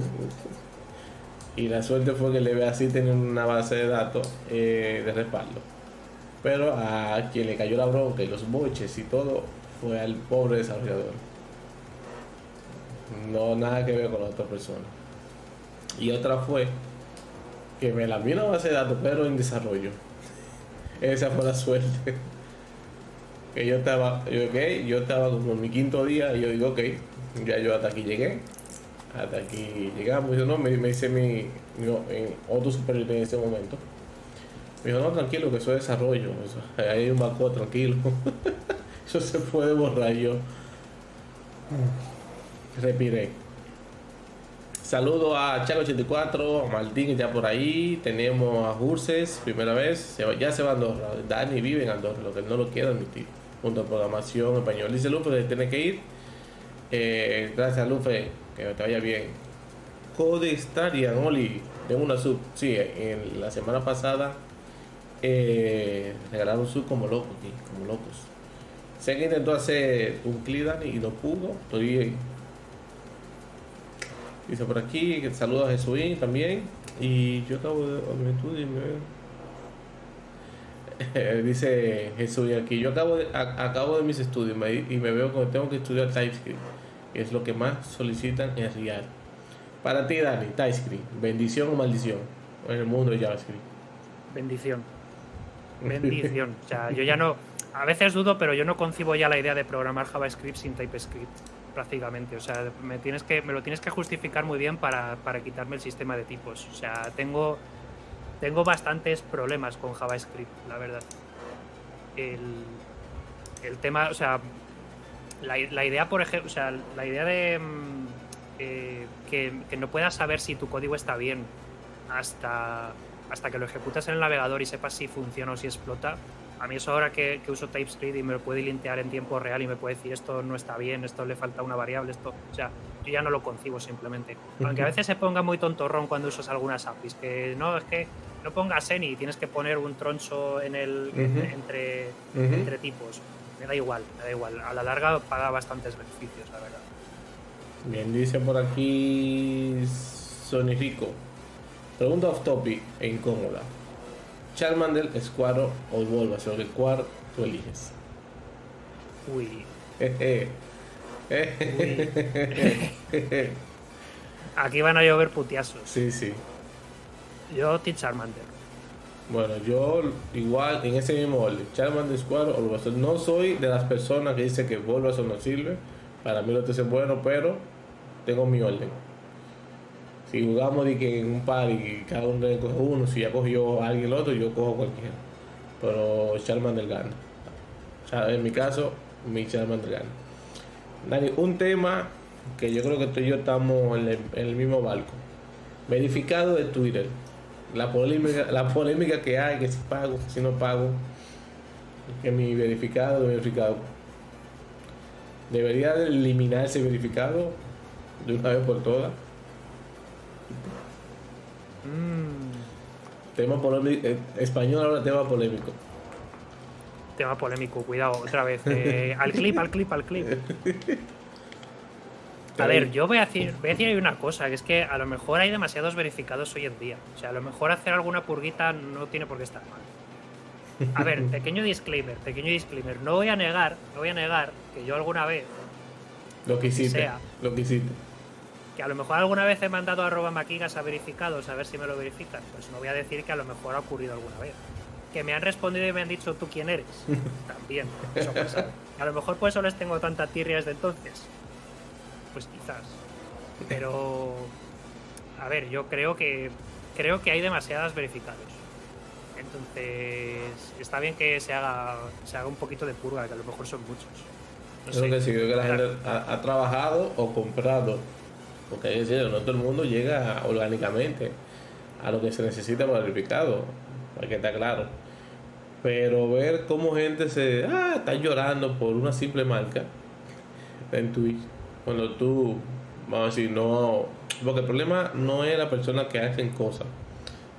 Y la suerte fue que le ve así tener una base de datos eh, de respaldo. Pero a quien le cayó la bronca y los boches y todo fue al pobre desarrollador no nada que ver con la otra persona. Y otra fue que me la vino base de datos, pero en desarrollo. Esa fue la suerte. Que yo estaba, yo, okay, yo estaba como en mi quinto día y yo digo, ok, ya yo hasta aquí llegué. Hasta aquí llegamos. Yo no, me, me hice mi, otro superior en ese momento. Me dijo, no, tranquilo, que eso es desarrollo. Eso, hay un banco, tranquilo. eso se puede borrar yo respiré. Saludo a Chaco84, a Martín que está por ahí. Tenemos a Urses, primera vez. Ya se va a Andorra. Dani vive en Andorra, lo que no lo quiere admitir. Junto programación español. Dice Lufe que tiene que ir. Eh, gracias, Lufe. Que te vaya bien. Codestarian, Oli, de una sub. Sí, en la semana pasada eh, regalaron sub como locos, como locos. Sé que intentó hacer un Clidan y no pudo. Estoy Dice por aquí que saludos a Jesuín también. Y yo acabo de me Dice Jesuín aquí, yo acabo de, a, acabo de mis estudios me, y me veo como tengo que estudiar TypeScript. Que es lo que más solicitan en Real. Para ti, Dani, TypeScript, bendición o maldición en el mundo de JavaScript. Bendición. Bendición. o sea, yo ya no. A veces dudo, pero yo no concibo ya la idea de programar JavaScript sin TypeScript prácticamente. O sea, me, tienes que, me lo tienes que justificar muy bien para, para quitarme el sistema de tipos. O sea, tengo, tengo bastantes problemas con JavaScript, la verdad. El, el tema, o sea, la, la, idea, por ejemplo, o sea, la idea de eh, que, que, no puedas saber si tu código está bien hasta, hasta que lo ejecutas en el navegador y sepas si funciona o si explota, a mí eso ahora que, que, uso TypeScript y me lo puede lintear en tiempo real y me puede decir esto no está bien, esto le falta una variable, esto, o sea, yo ya no lo concibo simplemente. Aunque a veces se ponga muy tontorrón cuando usas algunas APIs, que no, es que no pongas any, tienes que poner un troncho en el, uh -huh. entre, uh -huh. entre tipos. Me da igual, me da igual. A la larga paga bastantes beneficios, la verdad. Bien, dice por aquí Sonifico. Pregunta off topic e incómoda. Charmander, Squaro o Bulbasaur, el cual tú eliges. Uy. Eh, Uy. Aquí van a llover putiasos. Sí, sí. Yo, Team Charmander. Bueno, yo igual en ese mismo orden, Charmander, Squaro o Bulbasaur. No soy de las personas que dicen que Bulbasaur no sirve. Para mí lo es bueno, pero tengo mi orden si jugamos de que en un par y cada uno coge uno, si ya cogió a alguien el otro, yo cojo cualquiera. Pero Charmander gana. O sea, en mi caso, mi Charmander gana. Dani, un tema que yo creo que tú y yo estamos en el, mismo barco. Verificado de Twitter. La polémica, la polémica que hay, que si pago, si no pago. que mi verificado, verificado. Debería de eliminarse verificado de una vez por todas. Mm, Tema polémico. eh, español ahora tema polémico. tema polémico, cuidado, otra vez. Eh, al clip, al clip, al clip. A ver, yo voy a decir, voy a decir una cosa, que es que a lo mejor hay demasiados verificados hoy en día. O sea, a lo mejor hacer alguna purguita no tiene por qué estar mal. A ver, pequeño disclaimer, pequeño disclaimer. No voy a negar, no voy a negar que yo alguna vez, Lo que hiciste. Sea. Lo que hiciste. Que a lo mejor alguna vez he mandado a arroba maquigas a verificados a ver si me lo verifican. Pues no voy a decir que a lo mejor ha ocurrido alguna vez. Que me han respondido y me han dicho tú quién eres. También, eso pasa. A lo mejor por eso les tengo tanta tirria desde entonces. Pues quizás. Pero a ver, yo creo que creo que hay demasiadas verificados. Entonces, está bien que se haga se haga un poquito de purga, que a lo mejor son muchos. No Creo sé. que sí, creo que la gente ha, ha trabajado o comprado. Porque que decirlo, no todo el mundo llega orgánicamente a lo que se necesita para el verificado. Hay que estar claro. Pero ver cómo gente se ah, está llorando por una simple marca en Twitch. Cuando tú, vamos a decir, no. Porque el problema no es la persona que hacen cosas,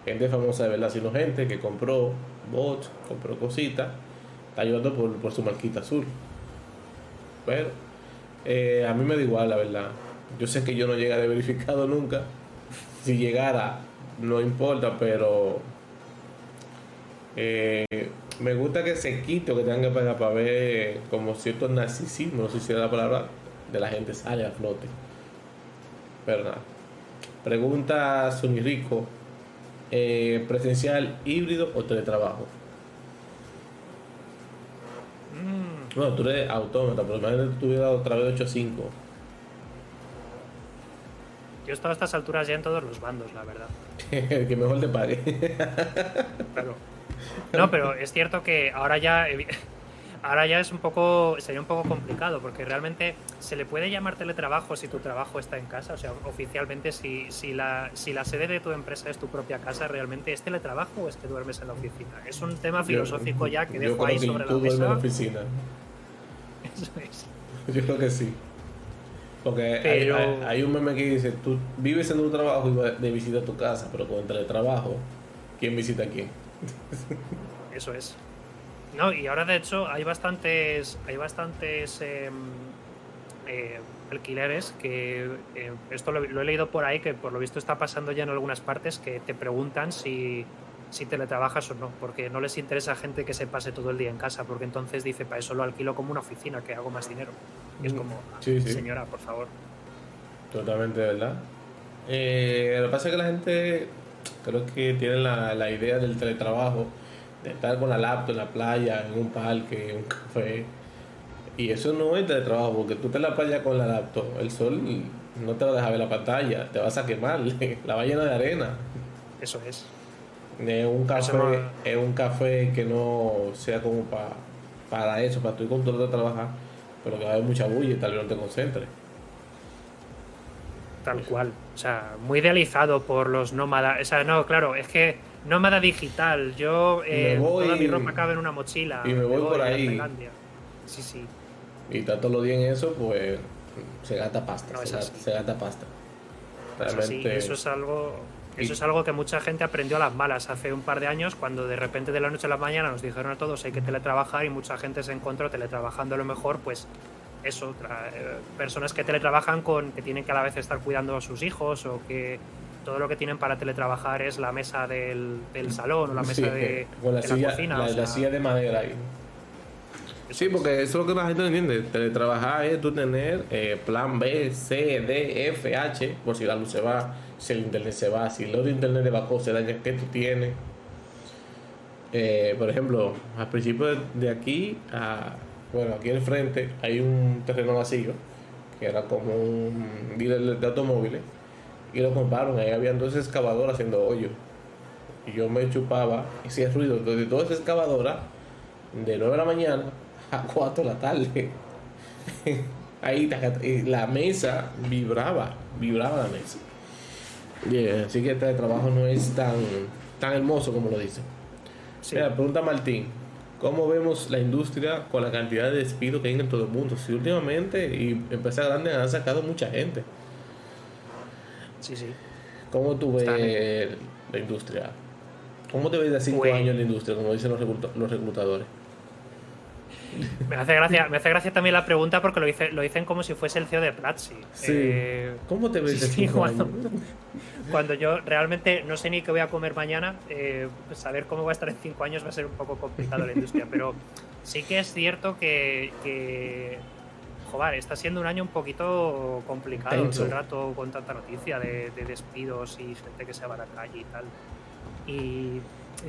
gente famosa de verdad, sino gente que compró bots, compró cositas, está llorando por, por su marquita azul. Pero eh, a mí me da igual, la verdad. Yo sé que yo no llegaré verificado nunca. Si llegara, no importa, pero eh, me gusta que se quite o que tengan que pagar para ver como cierto narcisismo, no sé si es la palabra, de la gente sale a flote. Pero nada. Pregunta Sony Rico. eh, ¿Presencial, híbrido o teletrabajo? Mm, Bueno, tú eres autómata, pero imagínate que tuviera otra vez 8 a 5. Yo he estado a estas alturas ya en todos los bandos, la verdad. El que mejor te pague. Claro. No, pero es cierto que ahora ya ahora ya es un poco sería un poco complicado porque realmente se le puede llamar teletrabajo si tu trabajo está en casa, o sea, oficialmente si, si la si la sede de tu empresa es tu propia casa, realmente es teletrabajo o es que duermes en la oficina. Es un tema filosófico ya que dejo ahí sobre la en la oficina. Eso es. Yo creo que sí. Porque hay- Pero- hay, hay un meme que dice, tú vives en tu trabajo y de visita a tu casa, pero con el teletrabajo, ¿quién visita a quién? Eso es. No, y ahora de hecho hay bastantes, hay bastantes em, eh, alquileres que eh, esto lo, lo he leído por ahí que por lo visto está pasando ya en algunas partes que te preguntan si, si teletrabajas o no, porque no les interesa a gente que se pase todo el día en casa, porque entonces dice, para eso lo alquilo como una oficina, que hago más dinero. Y es Mm, como, sí, sí. señora, por favor. Totalmente, ¿verdad? Eh, lo que pasa es que la gente creo que tiene la, la idea del teletrabajo, de estar con la laptop en la playa, en un parque, en un café. Y eso no es teletrabajo, porque tú estás en la playa con la laptop, el sol no te va a dejar ver la pantalla, te vas a quemar, la va llena de arena. Eso es. Es un café, Eso es un café que no sea como pa- para eso, para tu con todo a trabajar, pero que va a haber mucha bulla y tal vez no te concentres. Tal cual. O sea, muy idealizado por los nómadas. O sea, no, claro, es que nómada digital. Yo, eh, Me voy- toda mi ropa cabe en una mochila. y me voy por ahí. Sí, sí. Y todos los días en eso, pues se gasta pasta, No, se, gasta, se gasta pasta. Es así. Realmente, Eso es algo. Eso es algo que mucha gente aprendió a las malas hace un par de años, cuando de repente de la noche a la mañana nos dijeron a todos hay que teletrabajar y mucha gente se encontró teletrabajando a lo mejor, pues eso, tra- eh, personas que teletrabajan con que tienen que a la vez estar cuidando a sus hijos o que todo lo que tienen para teletrabajar es la mesa del, del salón o la mesa sí, de, con la de silla, la cocina. la, o la silla de madera ahí. Sí, porque eso es lo que la gente no entiende. Teletrabajar es tú tener eh, plan B, C, D, F, H, por si la luz se va, si el internet se va, si el otro internet de backup se daña, ¿qué tú tienes? Eh, por ejemplo, al principio de, de aquí, a, bueno, aquí al frente hay un terreno vacío, que era como un dealer de, de automóviles, y lo compraron, ahí habían dos excavadoras haciendo hoyos. Y yo me chupaba ese ruido de todas esas excavadoras de 9 de la mañana a 4 de la tarde. Ahí y la mesa vibraba, vibraba la mesa. Bien, así que este trabajo no es tan, tan hermoso como lo dicen. Sí. Mira, pregunta Martín, cómo vemos la industria con la cantidad de despidos que hay en todo el mundo. Si últimamente y empresas grandes han sacado mucha gente. Sí, sí. ¿Cómo tú ves la industria? ¿Cómo te ves de cinco Pues- años en la industria, como dicen los reclutadores? Me hace gracia, me hace gracia también la pregunta porque lo, dice, lo dicen como si fuese el CEO de Platzi. Sí. Eh, ¿Cómo te ves sí, cuando- cuando yo realmente no sé ni qué voy a comer mañana, eh, pues saber cómo va a estar en cinco años va a ser un poco complicado la industria, pero sí que es cierto que, que joder, está siendo un año un poquito complicado Tenso. todo el rato con tanta noticia de, de despidos y gente que se va a la calle y tal. Y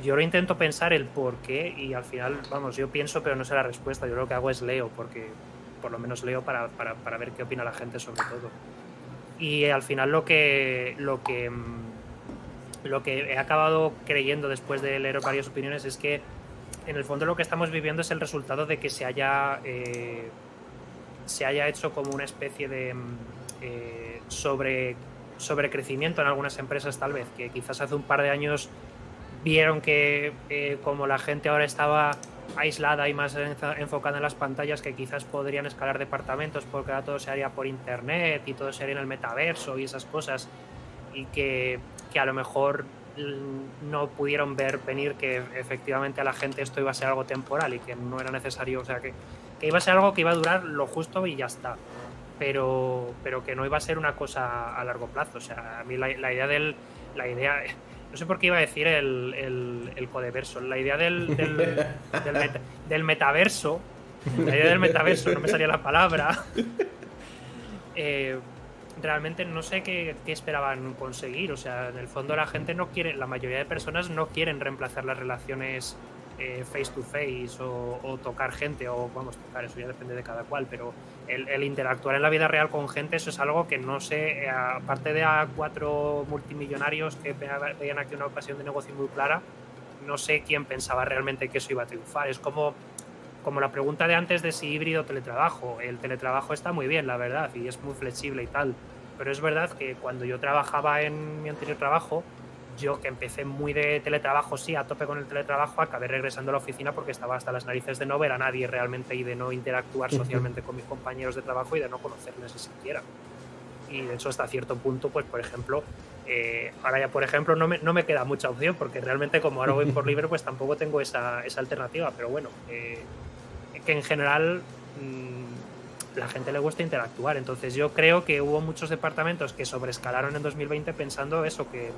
yo lo intento pensar el por qué y al final, vamos, yo pienso pero no sé la respuesta, yo lo que hago es leo, porque por lo menos leo para, para, para ver qué opina la gente sobre todo. Y al final lo que, lo que, mm, lo que he acabado creyendo después de leer varias opiniones es que en el fondo lo que estamos viviendo es el resultado de que se haya, eh, se haya hecho como una especie de mm, eh, sobre, sobrecrecimiento en algunas empresas tal vez, que quizás hace un par de años vieron que eh, como la gente ahora estaba aislada y más enfocada en las pantallas que quizás podrían escalar departamentos porque ahora todo se haría por internet y todo se haría en el metaverso y esas cosas y que, que a lo mejor mm, no pudieron ver venir que efectivamente a la gente esto iba a ser algo temporal y que no era necesario, o sea que, que iba a ser algo que iba a durar lo justo y ya está pero, pero que no iba a ser una cosa a largo plazo. O sea, a mí la, la idea del. La idea. No sé por qué iba a decir el, el, codeverso. La idea del, del metaverso. La idea del metaverso, no me salía la palabra. Eh, realmente no sé qué, qué esperaban conseguir. O sea, en el fondo la gente no quiere, la mayoría de personas no quieren reemplazar las relaciones eh, face to face o, o tocar gente, o vamos, tocar, eso ya depende de cada cual, pero el, el interactuar en la vida real con gente, eso es algo que no sé, eh, aparte de a cuatro multimillonarios que ve- veían aquí una ocasión de negocio muy clara, no sé quién pensaba realmente que eso iba a triunfar. Es como, como la pregunta de antes de si híbrido o teletrabajo. El teletrabajo está muy bien, la verdad, y es muy flexible y tal. Pero es verdad que cuando yo trabajaba en mi anterior trabajo, yo que empecé muy de teletrabajo, sí, a tope con el teletrabajo, acabé regresando a la oficina porque estaba hasta las narices de no ver a nadie realmente y de no interactuar socialmente con mis compañeros de trabajo y de no conocerles ni siquiera. Y de hecho, hasta cierto punto, pues por ejemplo, eh, ahora ya por ejemplo no me, no me queda mucha opción porque realmente como ahora voy por libre, pues tampoco tengo esa, esa alternativa. Pero bueno, eh, que en general mm, la gente le gusta interactuar. Entonces yo creo que hubo muchos departamentos que sobrescalaron en 2020 pensando eso, que,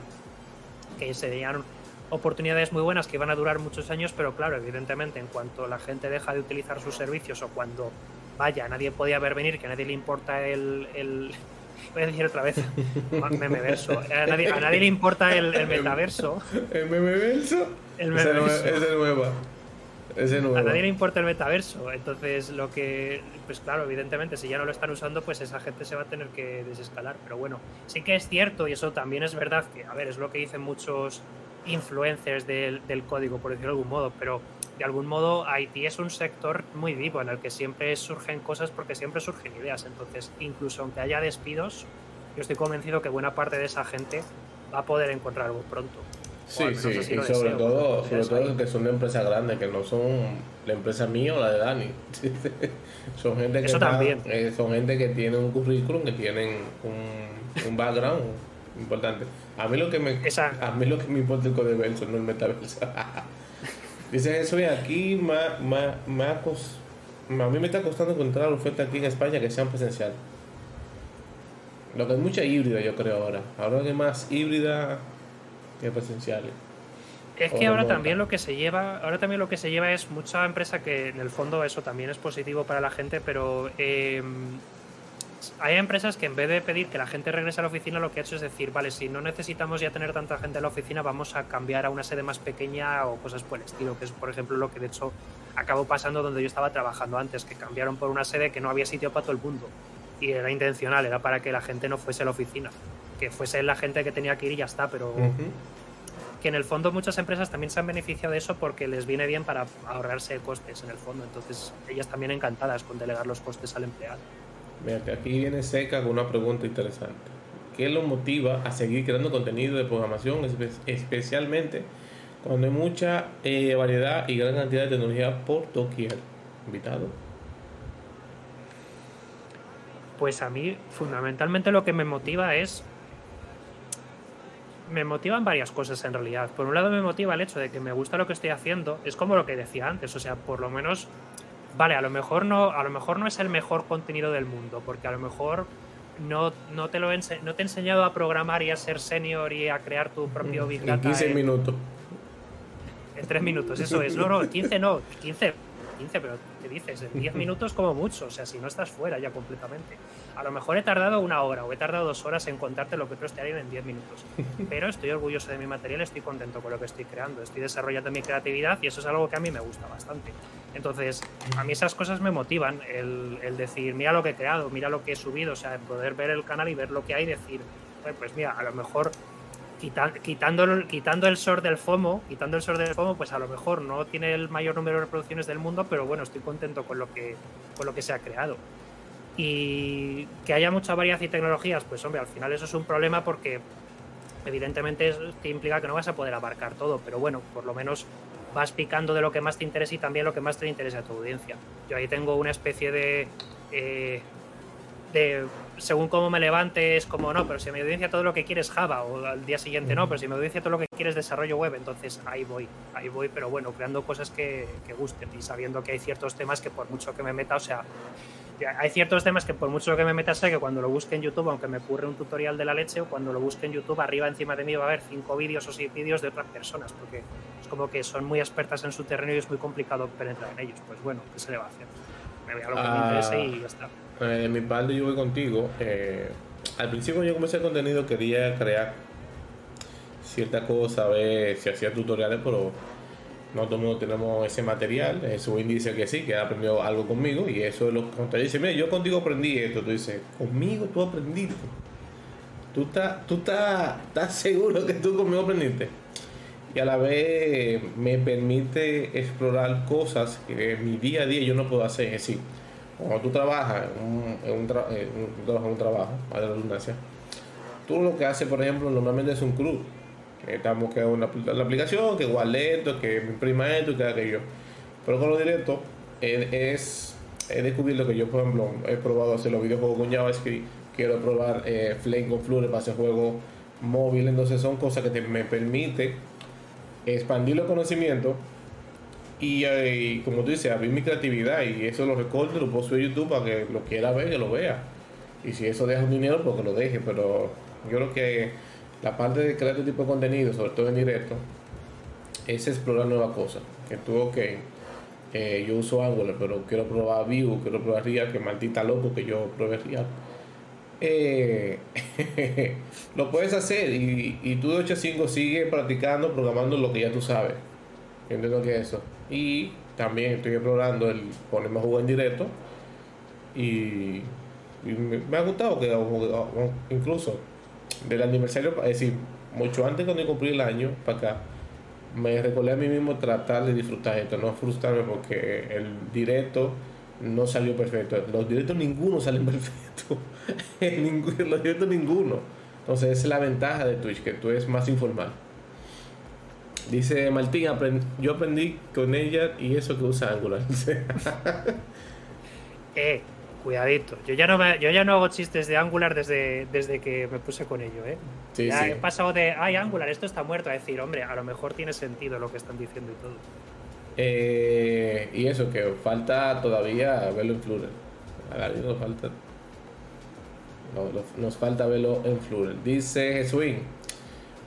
que serían oportunidades muy buenas que iban a durar muchos años, pero claro, evidentemente en cuanto la gente deja de utilizar sus servicios o cuando vaya, nadie podía ver venir, que a nadie le importa el... el voy a decir otra vez, memeverso, a nadie, a nadie le importa el, el metaverso, ¿El meme verso? el Ese nue- memeverso. ese nueva. Ese A nadie le importa el metaverso. Entonces, lo que. Pues claro, evidentemente, si ya no lo están usando, pues esa gente se va a tener que desescalar. Pero bueno, sí que es cierto, y eso también es verdad, que, a ver, es lo que dicen muchos influencers del, del código, por decirlo de algún modo. Pero de algún modo, Haití es un sector muy vivo en el que siempre surgen cosas porque siempre surgen ideas. Entonces, incluso aunque haya despidos, yo estoy convencido que buena parte de esa gente va a poder encontrar algo pronto. Sí, sí, así y sobre deseo, todo, sobre es todo que son de empresas grandes, que no son la empresa mía o la de Dani. son gente que Eso está- también. eh, son gente que tiene un currículum, que tienen un, un background importante. A mí lo que me Esa- a mí lo que me importa el codeverso, no el metaverso. Dice eso y aquí más, más, más cos- a mí me está costando encontrar ofertas aquí en España que sean presencial. Lo que hay mucha híbrida yo creo ahora. Ahora hay más híbrida que presenciales. Es que ahora también lo que se lleva, ahora también lo que se lleva es mucha empresa que en el fondo eso también es positivo para la gente, pero eh, hay empresas que en vez de pedir que la gente regrese a la oficina, lo que ha hecho es decir, vale, si no necesitamos ya tener tanta gente en la oficina, vamos a cambiar a una sede más pequeña o cosas por el estilo, que es por ejemplo lo que de hecho acabó pasando donde yo estaba trabajando antes, que cambiaron por una sede que no había sitio para todo el mundo. Y era intencional, era para que la gente no fuese a la oficina, que fuese la gente que tenía que ir y ya está, pero que en el fondo muchas empresas también se han beneficiado de eso porque les viene bien para ahorrarse costes en el fondo. Entonces, ellas también encantadas con delegar los costes al empleado. Mira, que aquí viene Seca con una pregunta interesante. ¿Qué lo motiva a seguir creando contenido de programación, espe- especialmente Cuando hay mucha eh, variedad y gran cantidad de tecnología por doquier. Invitado. Pues a mí, fundamentalmente, lo que me motiva es. Me motivan varias cosas en realidad. Por un lado, me motiva el hecho de que me gusta lo que estoy haciendo. Es como lo que decía antes. O sea, por lo menos. Vale, a lo mejor no, a lo mejor no es el mejor contenido del mundo. Porque a lo mejor no, no, te lo he no te he enseñado a programar y a ser senior y a crear tu propio Big Data. En 15 minutos. En 3 minutos, eso es. No, no, 15 no, 15 15, pero ¿qué dices? En 10 minutos como mucho, o sea, si no estás fuera ya completamente. A lo mejor he tardado una hora o he tardado dos horas en contarte lo que otros te harían en 10 minutos, pero estoy orgulloso de mi material, estoy contento con lo que estoy creando, estoy desarrollando mi creatividad y eso es algo que a mí me gusta bastante. Entonces, a mí esas cosas me motivan, el, el decir, mira lo que he creado, mira lo que he subido, o sea, poder ver el canal y ver lo que hay y decir, pues mira, a lo mejor quitando, quitando el SOR del FOMO, quitando el del FOMO, pues a lo mejor no tiene el mayor número de reproducciones del mundo, pero bueno, estoy contento con lo que, con lo que se ha creado. Y que haya mucha variedad y tecnologías, pues hombre, al final eso es un problema porque evidentemente te implica que no vas a poder abarcar todo, pero bueno, por lo menos vas picando de lo que más te interesa y también lo que más te interesa a tu audiencia. Yo ahí tengo una especie de, eh, de según cómo me levante, es como no, pero si me audiencia todo lo que quieres Java, o al día siguiente no, pero si me audiencia todo lo que quieres desarrollo web, entonces ahí voy, ahí voy, pero bueno, creando cosas que, que gusten y sabiendo que hay ciertos temas que por mucho que me meta, o sea, hay ciertos temas que por mucho que me meta sé que cuando lo busque en YouTube, aunque me ocurre un tutorial de la leche, o cuando lo busque en YouTube, arriba encima de mí va a haber cinco vídeos o seis vídeos de otras personas, porque es como que son muy expertas en su terreno y es muy complicado penetrar en ellos. Pues bueno, ¿qué se le va a hacer? Me voy a lo que me interese y ya está. Eh, mi parte yo voy contigo. Eh, al principio yo comencé el contenido, quería crear cierta cosa, ver si hacía tutoriales, pero no todo el mundo tenemos ese material. Su dice que sí, que ha aprendido algo conmigo y eso es lo que dice, mira, yo contigo aprendí esto. Tú dices, conmigo tú aprendiste. Tú estás, tú estás, estás seguro que tú conmigo aprendiste. Y a la vez me permite explorar cosas que en mi día a día yo no puedo hacer. Es decir, cuando tú trabajas en un, en un, en un trabajo, a la redundancia, tú lo que haces, por ejemplo, normalmente es un club. Estamos que una, la aplicación, que guarde esto, que imprima esto, que aquello. Pero con lo directo es, he descubierto que yo, por ejemplo, he probado hacer los videojuegos con JavaScript, quiero probar eh, Flame con Flutter para hacer juegos móviles, entonces son cosas que te, me permite expandir los conocimientos eh, y, como tú dices, abrir mi creatividad y eso lo recorto, lo puedo subir a YouTube para que lo quiera ver, que lo vea. Y si eso deja un dinero, pues que lo deje. Pero yo creo que la parte de crear este tipo de contenido, sobre todo en directo, es explorar nuevas cosas. Que tú, ok, eh, yo uso Angular, pero quiero probar Vue, quiero probar React, que maldita loco que yo pruebe React. Eh, lo puedes hacer y, y tú de 8 a 5 sigue practicando, programando lo que ya tú sabes. Entiendo que eso. Y también estoy explorando el ponerme a jugar en directo. Y, me, ha gustado que incluso del aniversario, es decir, mucho antes cuando cumplí el año para acá, me recordé a mí mismo tratar de disfrutar esto, no frustrarme porque el directo no salió perfecto. Los directos ninguno salen perfectos. los directos ninguno. Entonces esa es la ventaja de Twitch, que tú eres más informal. Dice Martín, yo aprendí con ella y eso que usa Angular. eh, cuidadito. Yo ya no yo ya no hago chistes de Angular desde, desde que me puse con ello, ¿eh? ya he pasado de, ay, Angular, esto está muerto, a decir, hombre, a lo mejor tiene sentido lo que están diciendo y todo. Eh, y eso, que falta todavía verlo en Flutter. A nos falta. nos falta verlo en Flutter. Dice Jesuín.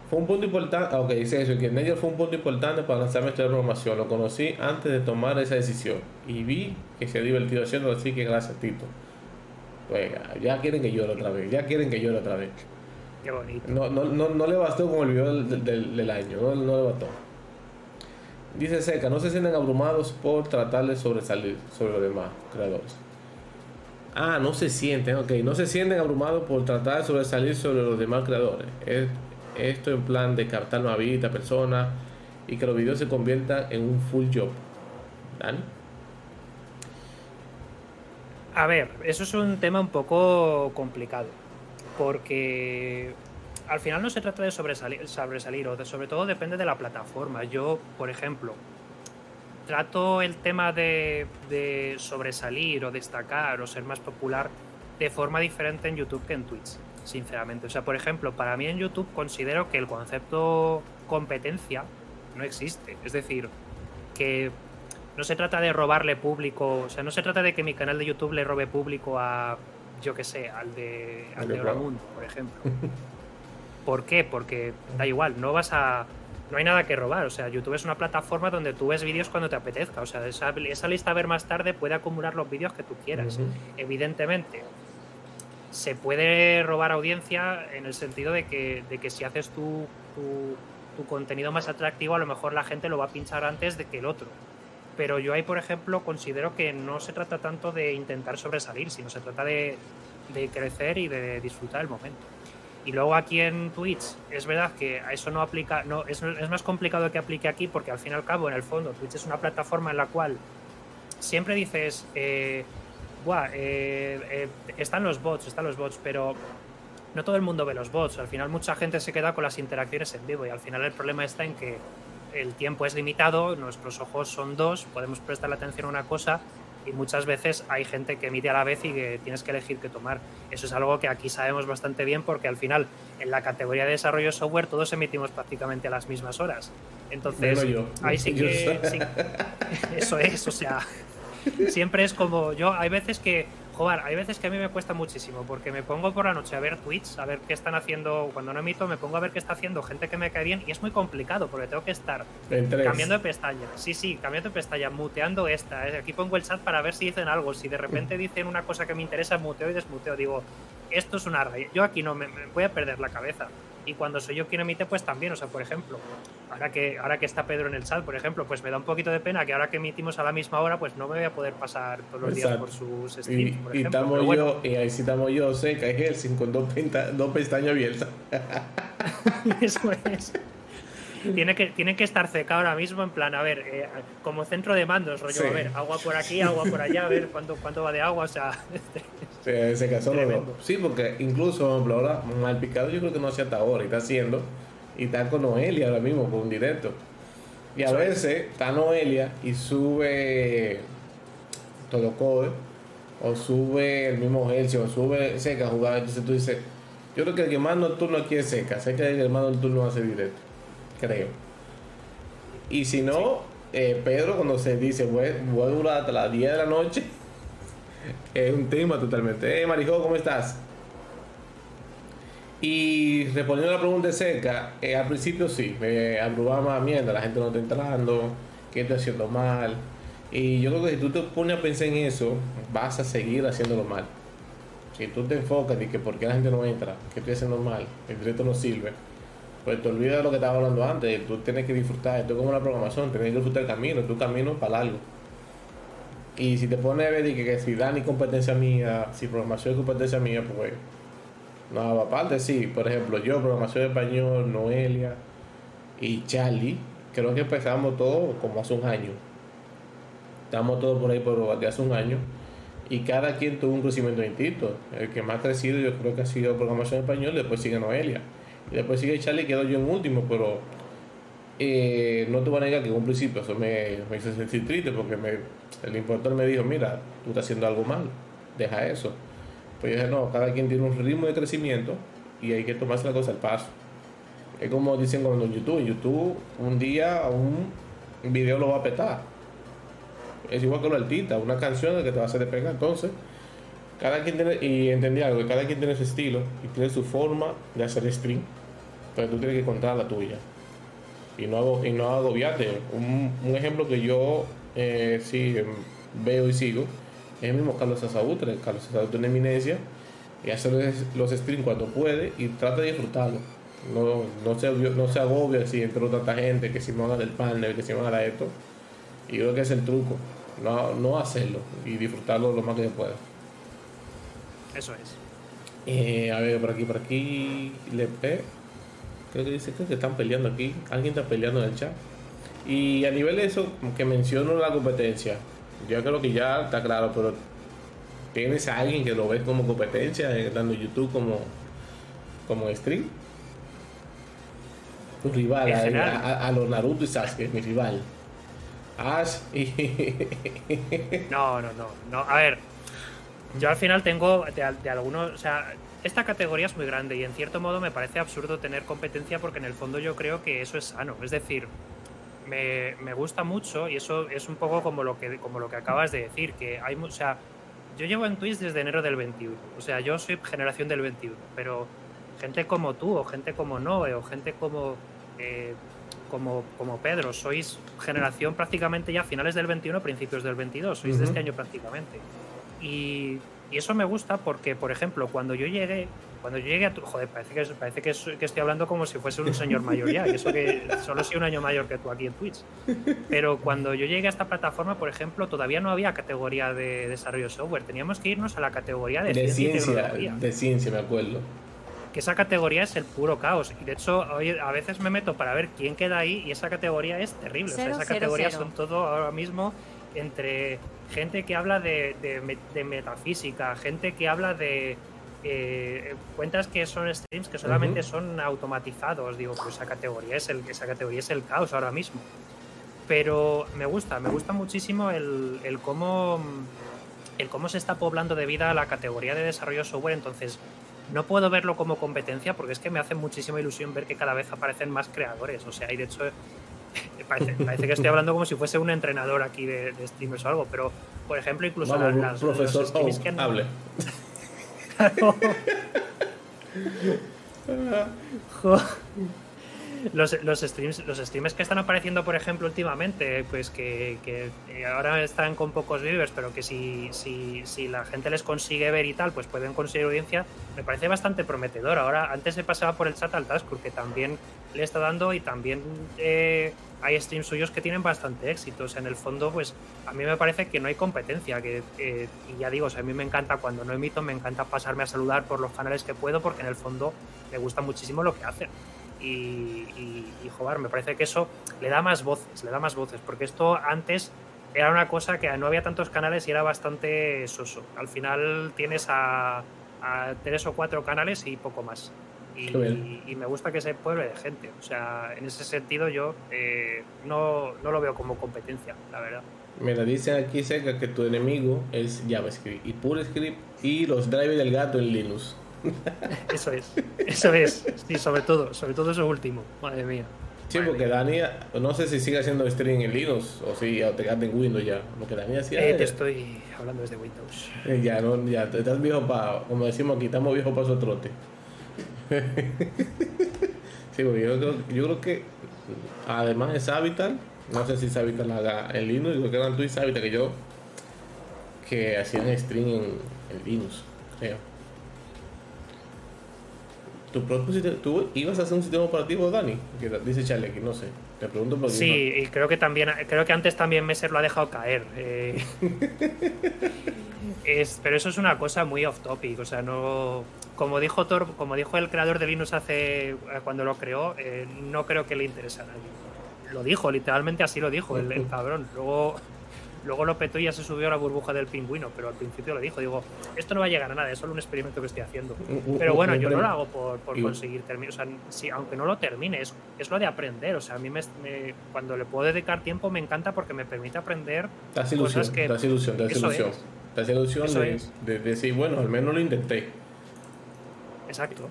Fue un punto importante, ah, ok, dice eso, que Nader fue un punto importante para lanzarme esta programación. Lo conocí antes de tomar esa decisión y vi que se ha divertido haciendo así que gracias Tito. Pues ya quieren que llore otra vez, ya quieren que llore otra vez. Qué bonito. No, no, no, no le bastó con el video del, del, año, no, no, le bastó. Dice Seca, no se sienten abrumados por tratar de sobresalir sobre los demás creadores. Ah, no se sienten, ok, no se sienten abrumados por tratar de sobresalir sobre los demás creadores. Es, esto en plan de captar nueva vida, persona y que los videos se conviertan en un full job. ¿Dani? A ver, eso es un tema un poco complicado. Porque al final no se trata de sobresalir, o de, sobre todo depende de la plataforma. Yo, por ejemplo, trato el tema de sobresalir o destacar o ser más popular de forma diferente en YouTube que en Twitch, sinceramente. O sea, por ejemplo, para mí en YouTube considero que el concepto competencia no existe. Es decir, que no se trata de robarle público, o sea, no se trata de que mi canal de YouTube le robe público a, yo qué sé, al de, al de Mundo, por ejemplo. ¿Por qué? Porque da igual, no vas a. No hay nada que robar. O sea, YouTube es una plataforma donde tú ves vídeos cuando te apetezca. O sea, esa, esa lista a ver más tarde puede acumular los vídeos que tú quieras. Evidentemente, se puede robar audiencia en el sentido de que, de que si haces tu, tu, contenido más atractivo, a lo mejor la gente lo va a pinchar antes de que el otro. Pero yo ahí, por ejemplo, considero que no se trata tanto de intentar sobresalir, sino se trata de, de crecer y de disfrutar el momento. Y luego aquí en Twitch, es verdad que eso no aplica, no, es, es más complicado que aplique aquí porque al fin y al cabo, en el fondo, Twitch es una plataforma en la cual siempre dices, eh, Buah, eh, eh, están los bots, están los bots, pero no todo el mundo ve los bots. Al final mucha gente se queda con las interacciones en vivo y al final el problema está en que el tiempo es limitado, nuestros ojos son dos, podemos prestar la atención a una cosa y muchas veces hay gente que emite a la vez y que tienes que elegir qué tomar. Eso es algo que aquí sabemos bastante bien porque al final en la categoría de desarrollo de software todos emitimos prácticamente a las mismas horas. Entonces, yo. ahí sí que... Sí, eso es, o sea, siempre es como yo hay veces que joder, hay veces que a mí me cuesta muchísimo porque me pongo por la noche a ver tweets, a ver qué están haciendo cuando no emito, me pongo a ver qué está haciendo gente que me cae bien y es muy complicado porque tengo que estar cambiando de pestaña. Sí, sí, cambiando de pestaña, muteando esta. Aquí pongo el chat para ver si dicen algo. Si de repente dicen una cosa que me interesa, muteo y desmuteo. Digo, esto es una raya. Yo aquí no me, me voy a perder la cabeza y cuando soy yo quien emite, pues también, o sea, por ejemplo, ahora que, ahora que está Pedro en el chat, por ejemplo, pues me da un poquito de pena que ahora que emitimos a la misma hora, pues no me voy a poder pasar todos los días por sus streams. Y, por y ejemplo. yo, y ahí sí estamos yo, seca, y Helsing con dos, pinta- dos pestañas abiertas. Eso es. Tiene que, tiene que estar seca ahora mismo, en plan, a ver, eh, como centro de mandos, rollo, Sí. a ver, agua por aquí, agua por allá, a ver cuánto, cuánto va de agua, o sea, Se, se casó los. Sí, porque incluso, por ejemplo, ahora, mal picado yo creo que no hacía hasta ahora, y está haciendo, y está con Noelia ahora mismo, con un directo. Y a veces está Noelia y sube todo code, o sube el mismo Helsi, o sube Seca a jugar. Entonces tú dices, yo creo que el que más nocturno aquí es Seca, Seca es el que más nocturno hace directo, creo. Y si no, eh, Pedro cuando se dice, voy, voy a durar hasta las 10 de la noche, es un tema totalmente. Eh, Marijo, ¿cómo estás? Y respondiendo a la pregunta de Seca, eh, al principio sí, me abrumaba mierda, la gente no está entrando, qué estoy haciendo mal. Y yo creo que si tú te pones a pensar en eso, vas a seguir haciéndolo mal. Si tú te enfocas en que por qué la gente no entra, que estoy haciendo mal, el directo no sirve, pues te olvidas de lo que estaba hablando antes. Tú tienes que disfrutar, esto es como la programación, tienes que disfrutar el camino, tu camino para largo. Y si te pones a ver que, que si Dani competencia mía, si programación es competencia mía, pues no, aparte sí, por ejemplo, yo, programación español, Noelia y Charlie, creo que empezamos todo como hace un año. Estamos todos por ahí por de hace un año. Y cada quien tuvo un crecimiento distinto. El que más ha crecido yo creo que ha sido programación de español, después sigue Noelia. Y después sigue Charlie, quedo yo en último, pero eh, no te voy a negar que en un principio eso me, hizo sentir triste porque me, el importador me dijo, mira, tú estás haciendo algo mal, deja eso. Pues yo dije, no, cada quien tiene un ritmo de crecimiento y hay que tomarse la cosa al paso. Es como dicen cuando en YouTube, YouTube un día un video lo va a petar. Es igual que los artistas, una canción que te va a hacer despegar. Entonces, cada quien tiene, y entendí algo, cada quien tiene su estilo y tiene su forma de hacer stream. Entonces tú tienes que encontrar la tuya. Y no, hago, y no agobiarte. Un, un ejemplo que yo eh, sí em, veo y sigo es el mismo Carlos Asaútre. Carlos Asaútre es una eminencia y hace los, los streams cuando puede y trata de disfrutarlo. No, no, se, no se agobia si entró tanta gente, que si me van a dar el panel, que si me van a dar esto. Y yo creo que es el truco. No, no hacerlo y disfrutarlo lo más que se pueda. eso es. Eh, a ver, por aquí, por aquí, Lepe. Creo que dice que están peleando aquí. Alguien está peleando en el chat. Y a nivel de eso, que menciono la competencia, yo creo que ya está claro, pero tienes a alguien que lo ves como competencia, eh, dando YouTube como, como stream. Tu rival, a los Naruto y Sasuke, mi rival. Ash y. No, no, no, no. A ver, yo al final tengo de, de algunos, o sea, esta categoría es muy grande y en cierto modo me parece absurdo tener competencia porque en el fondo yo creo que eso es sano. Es decir, me, me gusta mucho y eso es un poco como lo que como lo que acabas de decir, que hay, o sea, yo llevo en Twitch desde enero del 21, o sea, yo soy generación del 21, pero gente como tú o gente como Noe o gente como eh, como, como Pedro, sois generación prácticamente ya finales del 21, principios del 22, sois de Ujú. este año prácticamente. Y, y eso me gusta porque, por ejemplo, cuando yo llegué, cuando yo llegué a tu, joder, parece que, parece que, es- que estoy hablando como si fuese un señor mayor ya, y eso que solo soy un año mayor que tú aquí en Twitch. Pero cuando yo llegué a esta plataforma, por ejemplo, todavía no había categoría de desarrollo de software, teníamos que irnos a la categoría de, De ciencia, tecnología de ciencia, me acuerdo. que esa categoría es el puro caos. Y de hecho, hoy a veces me meto para ver quién queda ahí y esa categoría es terrible. o sea, Cero, esa cero, categoría cero. son todo ahora mismo entre gente que habla de, de me- de metafísica, gente que habla de eh, cuentas que son streams que solamente son automatizados. Digo, pues esa categoría es el, esa categoría es el caos ahora mismo. Pero me gusta, me gusta muchísimo el, el cómo el cómo se está poblando de vida la categoría de desarrollo software, entonces no puedo verlo como competencia porque es que me hace muchísima ilusión ver que cada vez aparecen más creadores. O sea, y de hecho parece, parece que estoy hablando como si fuese un entrenador aquí de, de streamers o algo, pero por ejemplo, incluso Vamos, las, profesor los que han- hable. Los, los streams los streamers que están apareciendo por ejemplo últimamente pues que, que, eh, ahora están con pocos viewers pero que si, si, si la gente les consigue ver y tal pues pueden conseguir audiencia me parece bastante prometedor ahora antes se pasaba por el chat al Taskur que también le está dando y también eh, hay streams suyos que tienen bastante éxito o sea, en el fondo pues a mí me parece que no hay competencia que eh, y ya digo o sea, a mí me encanta cuando no emito me encanta pasarme a saludar por los canales que puedo porque en el fondo me gusta muchísimo lo que hacen y, y, joder, me parece que eso le da más voces, le da más voces, porque esto antes era una cosa que no había tantos canales y era bastante soso. Al final tienes a tres o cuatro canales y poco más. Y, me gusta que se pueblo de gente. O sea, en ese sentido yo eh, no, no lo veo como competencia, la verdad. Mira, dicen aquí cerca que tu enemigo es JavaScript y PureScript y los drivers del gato en Linux. Eso es, eso es. Sí, sobre todo, sobre todo eso último. Madre mía. Sí, porque. Dani, no sé si sigue haciendo stream en Linux o si te quedaste en Windows ya. Lo que Dani hacía Eh, te estoy hablando desde Windows. Eh, Ya, no, ya, estás viejo para, como decimos aquí, estamos viejos para su trote. sí, porque yo creo, yo creo que, además de Savital, no sé si Savital la haga en Linux, creo que eran tú y Savital que yo, que hacían stream en, en Linux, creo. ¿Tu propio sistema- ¿Tú ibas a hacer un sistema operativo, Dani? Que dice Charlie aquí, no sé. Te pregunto porque Sí, y creo que también, creo que antes también Messer lo ha dejado caer. eh. Es- pero eso es una cosa muy off topic, o sea, no. Como dijo Thor, como dijo el creador de Linux hace eh, cuando lo creó, eh, no creo que le interese a nadie. Lo dijo, literalmente así lo dijo el, el cabrón. Luego, luego lo petó y ya se subió a la burbuja del pingüino, pero al principio lo dijo. Digo, esto no va a llegar a nada, es solo un experimento que estoy haciendo. Un- un- Pero bueno, yo no lo hago por, por conseguir terminar. O sea, sí, aunque no lo termine, es, es lo de aprender. O sea, a mí me, me- cuando le puedo dedicar tiempo me encanta porque me permite aprender ilusión, cosas que- hace ilusión, eso ilusión. es. Hace ilusión de, es. de decir, bueno, al menos lo intenté. Exacto.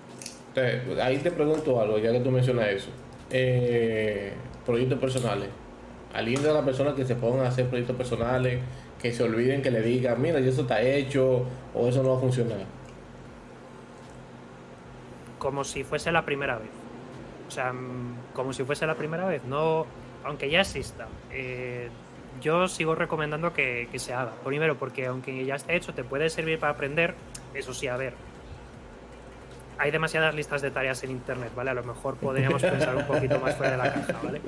Ahí te pregunto algo, ya que tú mencionas eso. Eh, proyectos personales. Alienta a las personas que se pongan a hacer proyectos personales, que se olviden que le digan, mira, ya eso está hecho o eso no va a funcionar. Como si fuese la primera vez. O sea, mm, como si fuese la primera vez. No, aunque ya exista. eh, yo sigo recomendando que, que se haga. Primero, porque aunque ya esté hecho, te puede servir para aprender. Eso sí, a ver. Hay demasiadas listas de tareas en internet, ¿vale? A lo mejor podríamos pensar un poquito más fuera de la caja, ¿vale?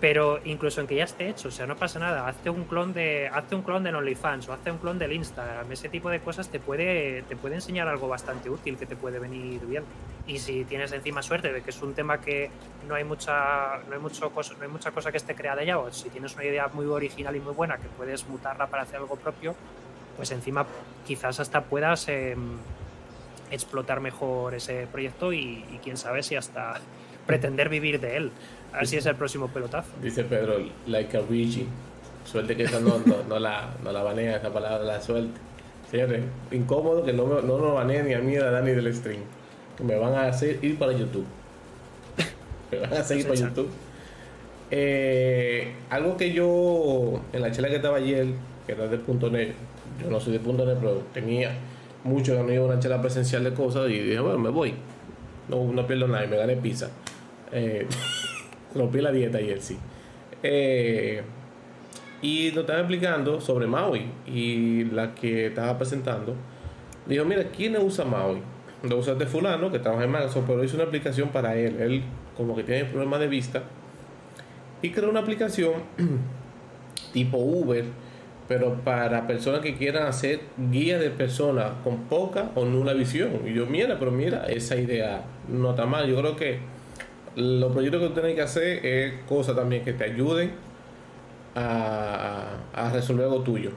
Pero incluso en que ya esté hecho, o sea, no pasa nada. Hazte un clon de, hazte un clon del OnlyFans o hazte un clon del Instagram. Ese tipo de cosas te puede, te puede enseñar algo bastante útil que te puede venir bien. Y si tienes encima suerte de que es un tema que no hay mucha, no hay mucho cosa, no hay mucha cosa que esté creada ya, o si tienes una idea muy original y muy buena que puedes mutarla para hacer algo propio, pues encima quizás hasta puedas em, explotar mejor ese proyecto y, y quién sabe si hasta pretender vivir de él. Así es el próximo pelotazo. Dice Pedro, like a Ouija. Suerte que esa no, no, la, no la banea, esa palabra, la suerte. Señores, incómodo que no, me, no nos baneen ni a mí ni a Dani del stream. Que me van a hacer ir para YouTube. me van a hacer ir para YouTube. Eh, algo que yo, en la chela que estaba ayer, que era de punto net, yo no soy de punto net, pero tenía mucho que no iba a una chela presencial de cosas y dije, bueno, me voy. No, no pierdo nada y me gané pizza. Eh, rompí la dieta sí. Eh, y nos estaba explicando sobre Maui y la que estaba presentando. Dijo, mira, ¿quién usa Maui? Lo usa de fulano que trabaja en Microsoft, pero hizo una aplicación para él. Él como que tiene problemas de vista y creó una aplicación tipo Uber, pero para personas que quieran hacer guía de personas con poca o nula visión. Y yo, mira, pero mira, esa idea no está mal. Yo creo que los proyectos que tú tienes que hacer es cosas también que te ayuden a, a resolver algo tuyo.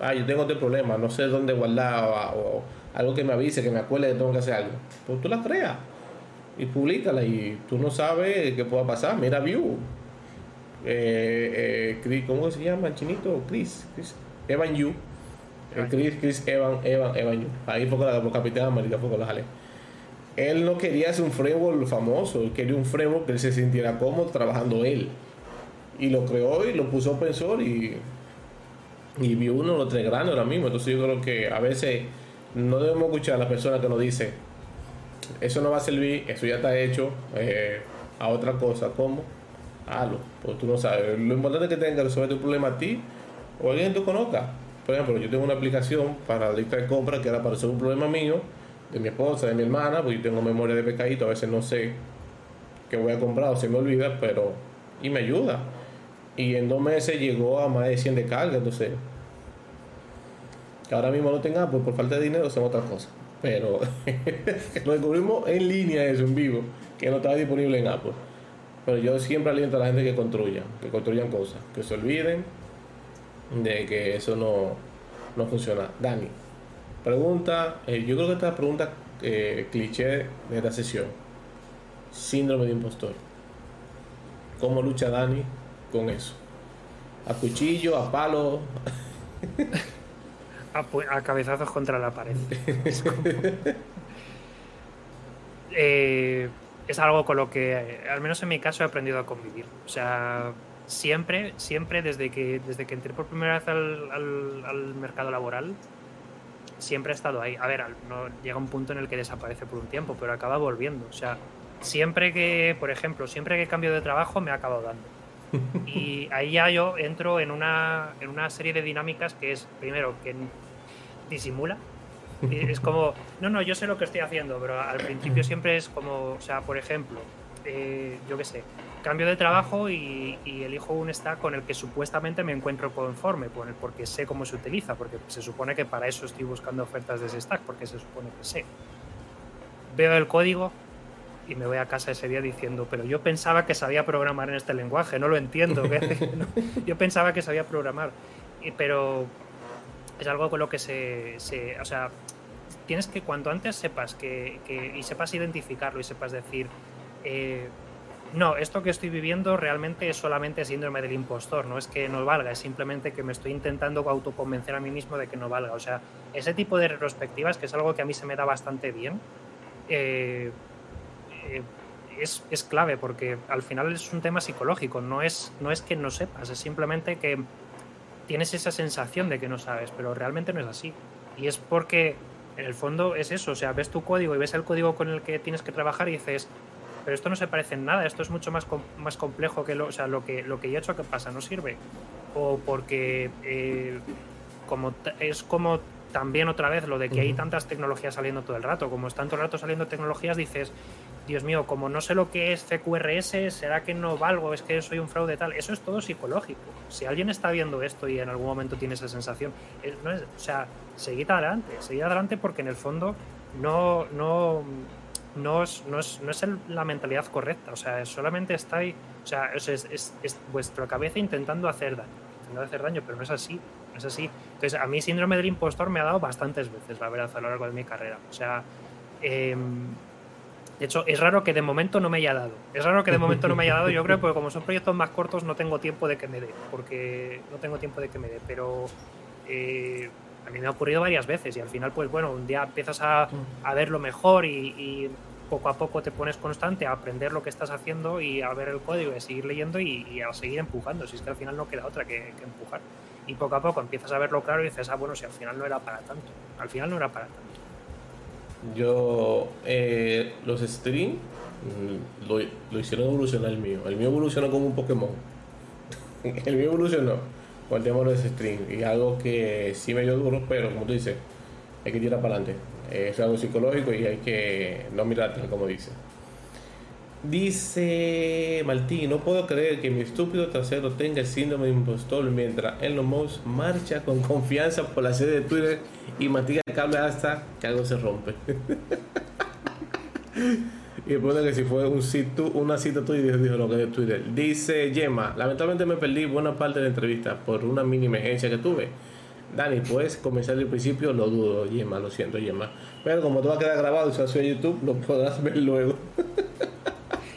Ah, yo tengo este problema, no sé dónde guardar o, algo que me avise, que me acuerde que tengo que hacer algo. Pues tú la creas y públicala y tú no sabes qué pueda pasar. Mira View, eh, eh, ¿cómo se llama el chinito? Chris, Chris Evan Yu. Chris, Chris Evan, Evan, Evan Yu. Ahí fue con la Capitán América, fue con la jale. Él no quería hacer un framework famoso, él quería un framework que él se sintiera cómodo trabajando él. Y lo creó y lo puso open source y, y vio uno los tres grandes ahora mismo. Entonces yo creo que a veces no debemos escuchar a las personas que nos dicen, eso no va a servir, eso ya está hecho, eh, a otra cosa, ¿cómo? hazlo. Pues tú no sabes. Lo importante es que tengas que resolver tu problema a ti o alguien que tú conozcas. Por ejemplo, yo tengo una aplicación para la lista de compras que era para resolver un problema mío, de mi esposa, de mi hermana, porque yo tengo memoria de pecadito, a veces no sé qué voy a comprar o se me olvida, pero. y me ayuda. Y en dos meses llegó a más de 100 de carga, entonces. Ahora mismo no tenga, pues por falta de dinero son otras cosas. Pero lo descubrimos en línea eso, en vivo, que no estaba disponible en Apple. Pero yo siempre aliento a la gente que construya, que construyan cosas, que se olviden de que eso no, no funciona. Dani, pregunta, eh, yo creo que esta pregunta eh, cliché de esta sesión. Síndrome de impostor. ¿Cómo lucha Dani con eso? ¿A cuchillo, a palo? a, a cabezazos contra la pared. eh, es algo con lo que, al menos en mi caso, he aprendido a convivir. O sea, siempre, siempre desde que, desde que entré por primera vez al, al, mercado laboral, siempre he estado ahí. A ver, no, llega un punto en el que desaparece por un tiempo, pero acaba volviendo. O sea, siempre que, por ejemplo, siempre que cambio de trabajo me ha acabado dando. Y ahí ya yo entro en una, en una serie de dinámicas que es, primero, que disimula, es como, no, no, yo sé lo que estoy haciendo, pero al principio siempre es como, o sea, por ejemplo, eh, yo qué sé, cambio de trabajo y, elijo un stack con el que supuestamente me encuentro conforme, porque sé cómo se utiliza, porque se supone que para eso estoy buscando ofertas de ese stack, porque se supone que sé. Veo el código y me voy a casa ese día diciendo, pero yo pensaba que sabía programar en este lenguaje, no lo entiendo. yo pensaba que sabía programar, pero es algo con lo que se, o sea, tienes que cuanto antes sepas que, y sepas identificarlo y sepas decir, eh, no, esto que estoy viviendo realmente es solamente síndrome del impostor, no es que no valga, es simplemente que me estoy intentando autoconvencer a mí mismo de que no valga. O sea, ese tipo de retrospectivas, que es algo que a mí se me da bastante bien, eh, eh, es, es, clave porque al final es un tema psicológico, no es, no es que no sepas, es simplemente que tienes esa sensación de que no sabes, pero realmente no es así. Y es porque en el fondo es eso, o sea, ves tu código y ves el código con el que tienes que trabajar y dices, pero esto no se parece en nada, esto es mucho más, más complejo que lo, o sea, lo que, lo que yo he hecho, ¿qué pasa? No sirve. O porque eh, como es como también otra vez lo de que hay tantas tecnologías saliendo todo el rato, como están todo el rato saliendo tecnologías, dices, Dios mío, como no sé lo que es CQRS, ¿será que no valgo? ¿Es que soy un fraude tal? Eso es todo psicológico. Si alguien está viendo esto y en algún momento tiene esa sensación, no es, o sea, seguid adelante, seguid adelante porque en el fondo no, no, no es, no es, no es la mentalidad correcta. O sea, solamente está ahí, o sea, es, es, es, vuestra cabeza intentando hacer daño, intentando hacer daño, pero no es así. No es así. Entonces, a mí síndrome del impostor me ha dado bastantes veces, la verdad, a lo largo de mi carrera. O sea, eh, De hecho, es raro que de momento no me haya dado. Es raro que de momento no me haya dado, yo creo, porque como son proyectos más cortos no tengo tiempo de que me dé, porque no tengo tiempo de que me dé, pero eh, a mí me ha ocurrido varias veces y al final, pues bueno, un día empiezas a, a verlo mejor y, y poco a poco te pones constante a aprender lo que estás haciendo y a ver el código y a seguir leyendo y, y a seguir empujando. Si es que al final no queda otra que, que empujar. Y poco a poco empiezas a verlo claro y dices, ah, bueno, si al final no era para tanto. Al final no era para tanto. Yo, eh, los streams mm, lo, lo hicieron evolucionar el mío. El mío evolucionó como un Pokémon. el mío evolucionó con los streams. Y algo que sí me dio duro, pero como tú dices, hay que tirar para adelante. Es algo psicológico y hay que no mirar como dice. Dice Martín, no puedo creer que mi estúpido trasero tenga el síndrome de impostor mientras Elon Musk marcha con confianza por la sede de Twitter y mantiene el cable hasta que algo se rompe. y pone que si fue un sitio, una cita tuya y dijo, dijo lo que de Twitter. Dice Gemma, lamentablemente me perdí buena parte de la entrevista por una mini emergencia que tuve. Dani, puedes comenzar del principio, lo dudo, Gemma, lo siento, Gemma. Pero como todo va a quedar grabado y se subir a YouTube, lo podrás ver luego.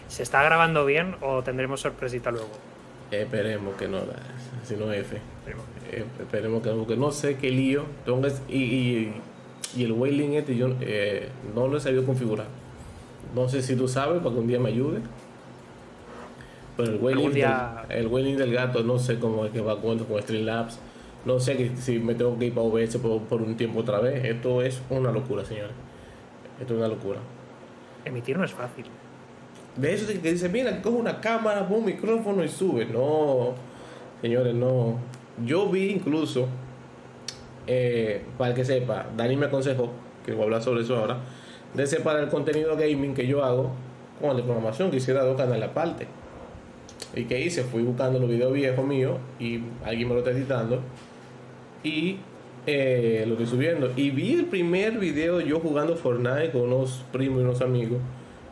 ¿Se está grabando bien o tendremos sorpresita luego? Esperemos que no, si no F. Esperemos. Eh, esperemos que no, porque no sé qué lío. Y, y, y el wailing este yo eh, no lo he sabido configurar. No sé si tú sabes, para que un día me ayude. Pero el día- del, el del gato no sé cómo es que va con, con Streamlabs. No sé si me tengo que ir para OBS por, por un tiempo otra vez. Esto es una locura, señores. Esto es una locura. Emitir no es fácil. De eso que dice, mira, coge una cámara, pon un micrófono y sube. No, señores, no. Yo vi incluso, eh, para el que sepa, Dani me aconsejó, que voy a hablar sobre eso ahora, de separar el contenido gaming que yo hago con de programación, que hiciera dos canales aparte. ¿Y qué hice? Fui buscando los videos viejos míos y alguien me lo está editando y eh, lo estoy subiendo. Y vi el primer video yo jugando Fortnite con unos primos y unos amigos.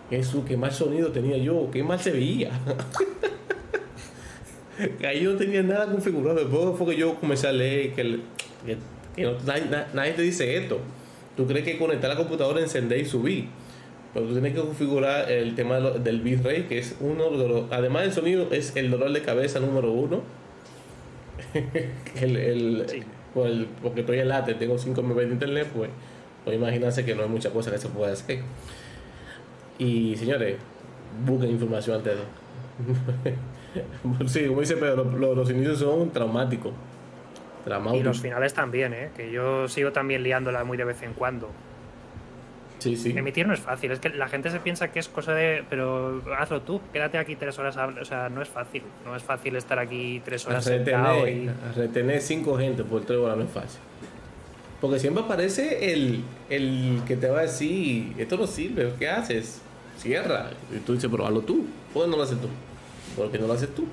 Jesús, qué mal sonido tenía yo, qué mal se veía. Que Ahí no tenía nada configurado. Después fue que yo comencé a leer que, que- que no- nadie, na- nadie te dice esto. Tú crees que conectar la computadora, encender y subir. Pero tú tienes que configurar el tema del bitrate, que es uno de los. Además del sonido, es el dolor de cabeza número uno. el, el- Sí. por el- porque estoy en late, tengo 5 MB de internet, pues, pues imagínense que no hay mucha cosa que se pueda hacer. Y señores, busquen información antes de. sí, como dice Pedro, los, los inicios son traumáticos. Y los finales también, ¿eh? Que yo sigo también liándola muy de vez en cuando. Sí, sí. Emitir no es fácil, es que la gente se piensa que es cosa de. Pero hazlo tú, quédate aquí tres horas. a- O sea, no es fácil. No es fácil estar aquí tres A horas sentado retener, y. a retener cinco gente por tres horas no es fácil. Porque siempre aparece el, el que te va a decir, esto no sirve, ¿qué haces? Cierra. Y tú dices, pero hazlo tú. ¿Por qué no lo haces tú? ¿Por qué no lo haces tú?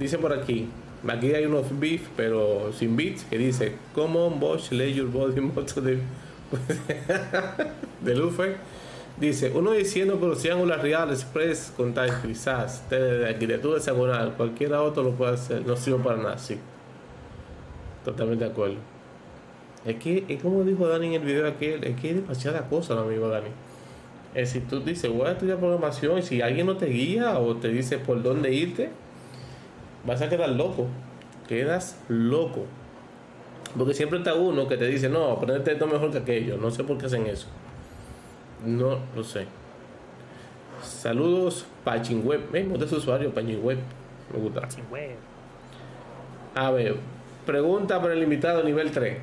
Dice por aquí, aquí hay unos beef, pero sin beats, que dice, Come on, Bosch, lay your body moto de, de Luffy. Dice, uno diciendo pero si Angular Real Express con TypeScript, SAS, de arquitectura hexagonal, cualquiera otro lo puede hacer, no sirve para nada, sí. Totalmente de acuerdo. Es que, es como dijo Dani en el video aquel, es que hay demasiada cosa, mi amigo Dani. Es si tú dices, voy a estudiar programación y si alguien no te guía o te dice por dónde irte, vas a quedar loco. Quedas loco. Porque siempre está uno que te dice, no, aprendete esto mejor que aquello. No sé por qué hacen eso. No lo sé. Saludos, Pachinweb. Me gusta ese usuario, Pachinweb. Me gusta. Sin web. A ver, pregunta para el invitado nivel 3.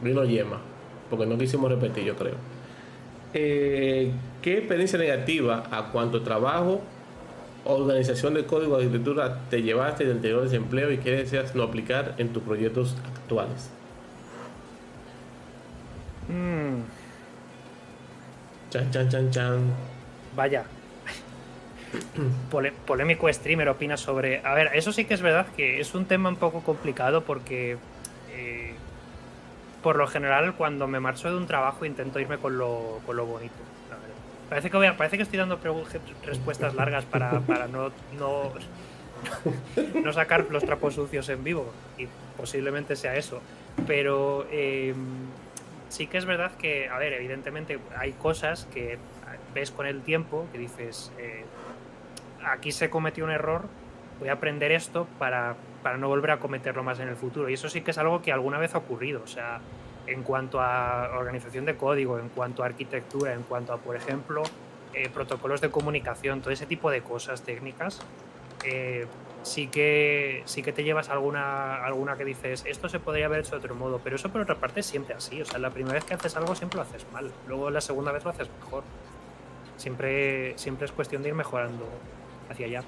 Vino Yema, porque no quisimos repetir, yo creo. Eh, ¿Qué experiencia negativa a cuánto trabajo, organización de código de arquitectura te llevaste de anteriores empleos y qué deseas no aplicar en tus proyectos actuales? Mm, Chan, chan, chan, chan. vaya. Pole- polémico streamer opina sobre. A ver, eso sí que es verdad que es un tema un poco complicado porque. eh, por lo general, cuando me marcho de un trabajo, intento irme con lo, con lo bonito. Parece que, voy a- parece que estoy dando respuestas largas para, para no, no, no sacar los trapos sucios en vivo. Y posiblemente sea eso. Pero. eh, sí que es verdad que, a ver, evidentemente hay cosas que ves con el tiempo que dices, eh, aquí se cometió un error, voy a aprender esto para, para no volver a cometerlo más en el futuro. Y eso sí que es algo que alguna vez ha ocurrido. O sea, en cuanto a organización de código, en cuanto a arquitectura, en cuanto a, por ejemplo, eh, protocolos de comunicación, todo ese tipo de cosas técnicas, eh, sí, que, sí que te llevas alguna, alguna que dices, esto se podría haber hecho de otro modo, pero eso por otra parte es siempre así. O sea, la primera vez que haces algo siempre lo haces mal, luego la segunda vez lo haces mejor. Siempre, siempre es cuestión de ir mejorando hacia allá.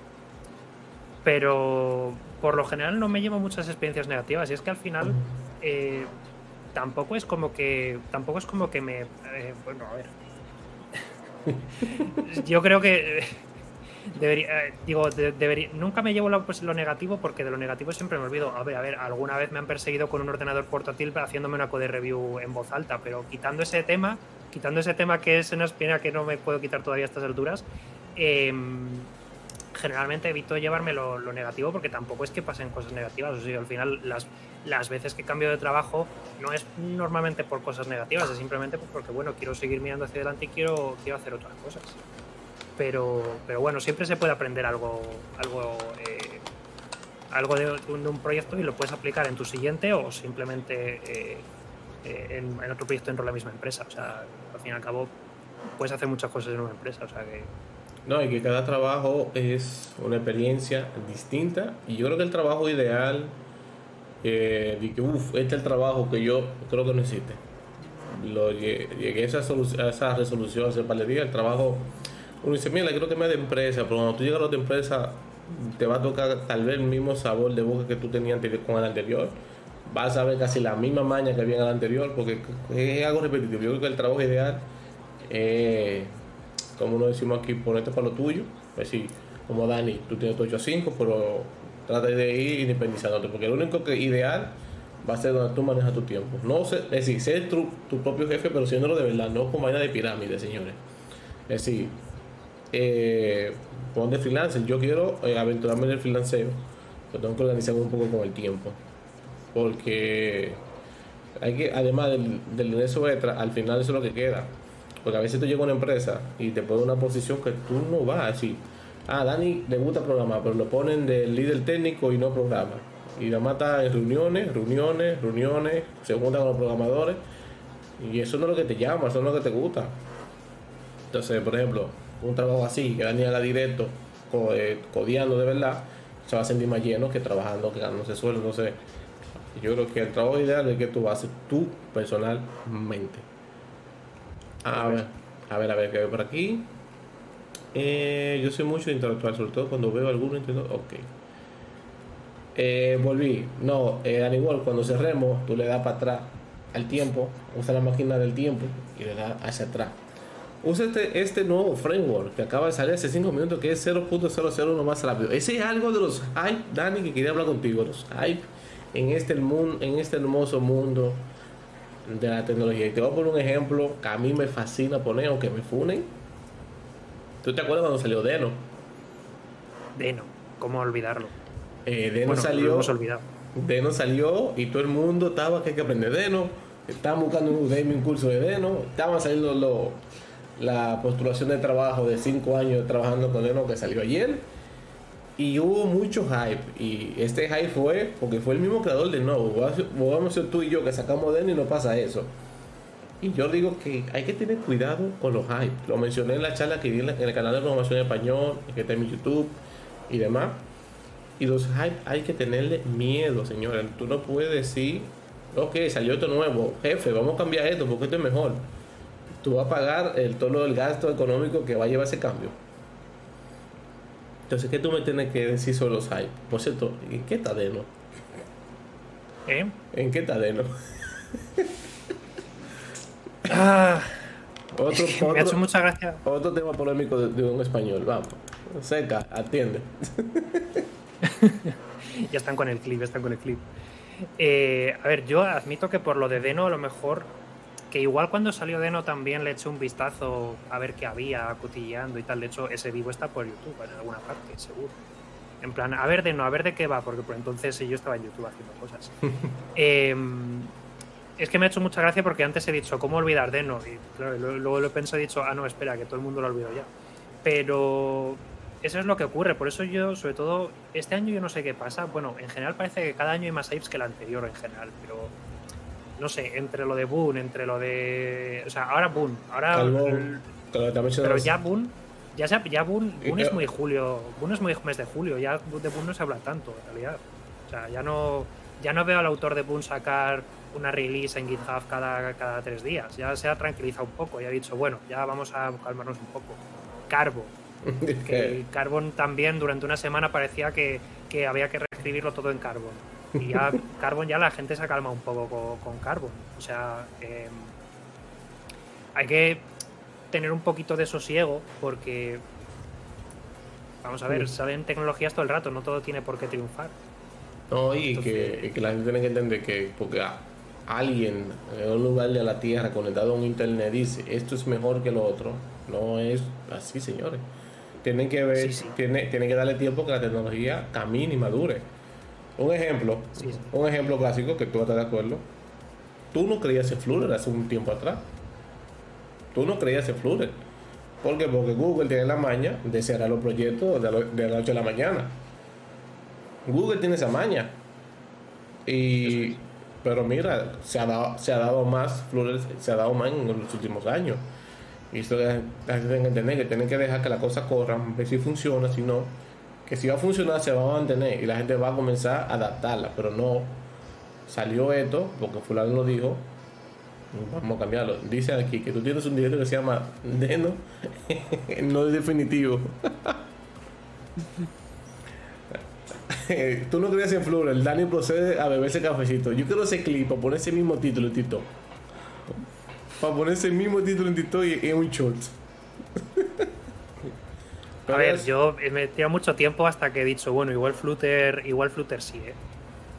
Pero por lo general no me llevo muchas experiencias negativas y es que al final eh, tampoco es como que tampoco es como que me eh, bueno a ver yo creo que debería eh, digo debería, nunca me llevo lo, pues, lo, negativo porque de lo negativo siempre me olvido a ver a ver alguna vez me han perseguido con un ordenador portátil haciéndome una code review en voz alta pero quitando ese tema quitando ese tema que es una espina que no me puedo quitar todavía a estas alturas eh, generalmente evito llevarme lo, lo, negativo porque tampoco es que pasen cosas negativas. O sea, al final las, las veces que cambio de trabajo no es normalmente por cosas negativas, es simplemente porque, bueno, quiero seguir mirando hacia adelante y quiero, quiero hacer otras cosas. Pero, pero bueno, siempre se puede aprender algo, algo, eh, algo de, de, un proyecto y lo puedes aplicar en tu siguiente o simplemente eh, en, en, otro proyecto dentro de la misma empresa. O sea, al fin y al cabo, puedes hacer muchas cosas en una empresa. O sea que no, y que cada trabajo es una experiencia distinta. Y yo creo que el trabajo ideal, eh, que, uff, este es el trabajo que yo creo que no existe. Lo, llegué a esa, a esa resolución hace par de días. El trabajo, uno dice, mira, quiero que me de empresa, pero cuando tú llegas a otra empresa, te va a tocar tal vez el mismo sabor de boca que tú tenías con el anterior. Vas a ver casi la misma maña que había en el anterior, porque es algo repetitivo. Yo creo que el trabajo ideal es como uno decimos aquí, ponerte para lo tuyo. Pues sí, como Dani, tú tienes tu 8 a 5, pero trata de ir independizándote, porque lo único que ideal va a ser donde tú manejas tu tiempo. No sé, es decir, ser tu, propio jefe, pero siéndolo de verdad, no con vaina de pirámide, señores. Es decir, eh, de freelancer, yo quiero eh, aventurarme en el freelanceo, pero tengo que organizarme un poco con el tiempo. Porque hay que, además del, del ingreso extra, al final eso es lo que queda. Porque a veces tú llegas a una empresa y te ponen una posición que tú no vas a ah, Dani le gusta programar, pero lo ponen de líder técnico y no programa. Y más está en reuniones, reuniones, reuniones, se juntan con los programadores. Y eso no es lo que te llama, eso no es lo que te gusta. Entonces, por ejemplo, un trabajo así, que Dani haga directo, eh, codeando de verdad, se va a sentir más lleno que trabajando, que ganándose sueldo. Entonces, yo creo que el trabajo ideal es que tú haces tú personalmente. A ver, a ver, a ver, ¿qué veo por aquí? Eh, yo soy mucho de intelectual, sobre todo cuando veo alguno entiendo. Ok. Eh, volví. No, eh, al igual, cuando cerremos, tú le das para atrás al tiempo, usa la máquina del tiempo y le das hacia atrás. Usa este, este nuevo framework que acaba de salir hace 5 minutos, que es 0.001 más rápido. Ese es algo de los hype, Dani, que quería hablar contigo. Los hype en este, en este hermoso mundo de la tecnología. Te voy a poner un ejemplo que a mí me fascina poner, aunque me funen. ¿Tú te acuerdas cuando salió Deno? Deno, ¿cómo olvidarlo? Eh, Deno bueno, salió. Lo hemos olvidado. Deno salió y todo el mundo estaba que hay que aprender Deno. Estaban buscando un Udemy, un curso de Deno. Estaban saliendo lo, la postulación de trabajo de 5 años trabajando con Deno que salió ayer. Y hubo mucho hype. Y este hype fue porque fue el mismo creador de nuevo. Vamos a ser tú y yo que sacamos Deno y no pasa eso. Y yo digo que hay que tener cuidado con los hype. Lo mencioné en la charla que di en el canal de programación en español, que está en mi YouTube y demás. Y los hype hay que tenerle miedo, señores. Tú no puedes decir, ok, salió esto nuevo, jefe, vamos a cambiar esto porque esto es mejor. Tú vas a pagar el todo el gasto económico que va a llevar ese cambio. Entonces, ¿qué tú me tienes que decir sobre los hype? Por cierto, ¿en qué está Deno? ¿Eh? ¿En qué está Deno? Ah, Otro, me ha otro- hecho mucha gracia. otro tema polémico de, de un español, vamos. Seca, atiende. Ya están con el clip, están con el clip. Eh, a ver, yo admito que por lo de Deno, a lo mejor, que igual cuando salió Deno también le eché un vistazo a ver qué había, cotilleando y tal. De hecho, ese vivo está por YouTube en alguna parte, seguro. En plan, a ver Deno, a ver de qué va, porque por entonces yo estaba en YouTube haciendo cosas. Em, es que me ha hecho mucha gracia porque antes he dicho, ¿cómo olvidar Deno? Y claro, luego lo he pensado y he dicho, ah, no, espera, que todo el mundo lo ha olvidado ya. Pero eso es lo que ocurre, por eso yo, sobre todo, este año yo no sé qué pasa. Bueno, en general parece que cada año hay más hypes que el anterior en general, pero no sé, entre lo de Boon, entre lo de. O sea, ahora Boon, ahora. pero ya Boon. Ya, ya Boon, Boon es muy julio. Boon es muy mes de julio. Ya de Boon no se habla tanto, en realidad. O sea, ya no, ya no veo al autor de Boon sacar una release en GitHub cada, cada tres días. Ya se ha tranquilizado un poco. Ya ha dicho, bueno, ya vamos a calmarnos un poco. Carbo. que Carbon también durante una semana parecía que, que había que reescribirlo todo en Carbon. Y ya Carbon ya la gente se ha calmado un poco con, Carbon. O sea, em, hay que tener un poquito de sosiego porque, vamos a ver, salen tecnologías todo el rato, no todo tiene por qué triunfar. No, y, que, la gente tiene que entender que porque alguien en un lugar de la Tierra conectado a un Internet dice esto es mejor que lo otro, no es así, señores. Tienen que ver, Tiene, tienen que darle tiempo que la tecnología camine y madure. Un ejemplo, un ejemplo clásico que tú estás de acuerdo. Tú no creías en Flutter hace un tiempo atrás. Tú no creías en Flutter. ¿Por qué? Porque Google tiene la maña de cerrar los proyectos de, la noche a la mañana. Google tiene esa maña. Y, pero mira, se ha dado, se ha dado más, Flutter se ha dado más en los últimos años. Y esto la gente tiene que entender que tienen que dejar que la cosa corra, ver si funciona, si no que si va a funcionar se va a mantener y la gente va a comenzar a adaptarla, pero no salió esto porque fulano lo dijo, vamos a cambiarlo. Dice aquí que tú tienes un directo que se llama Deno, no es definitivo. tú no creías en Flor, el Dani procede a beberse cafecito. Yo quiero ese clip para poner ese mismo título en TikTok. Para poner ese mismo título en TikTok y en un short. A ver, yo me he tirado mucho tiempo hasta que he dicho, bueno, igual Flutter, igual Flutter sí, ¿eh?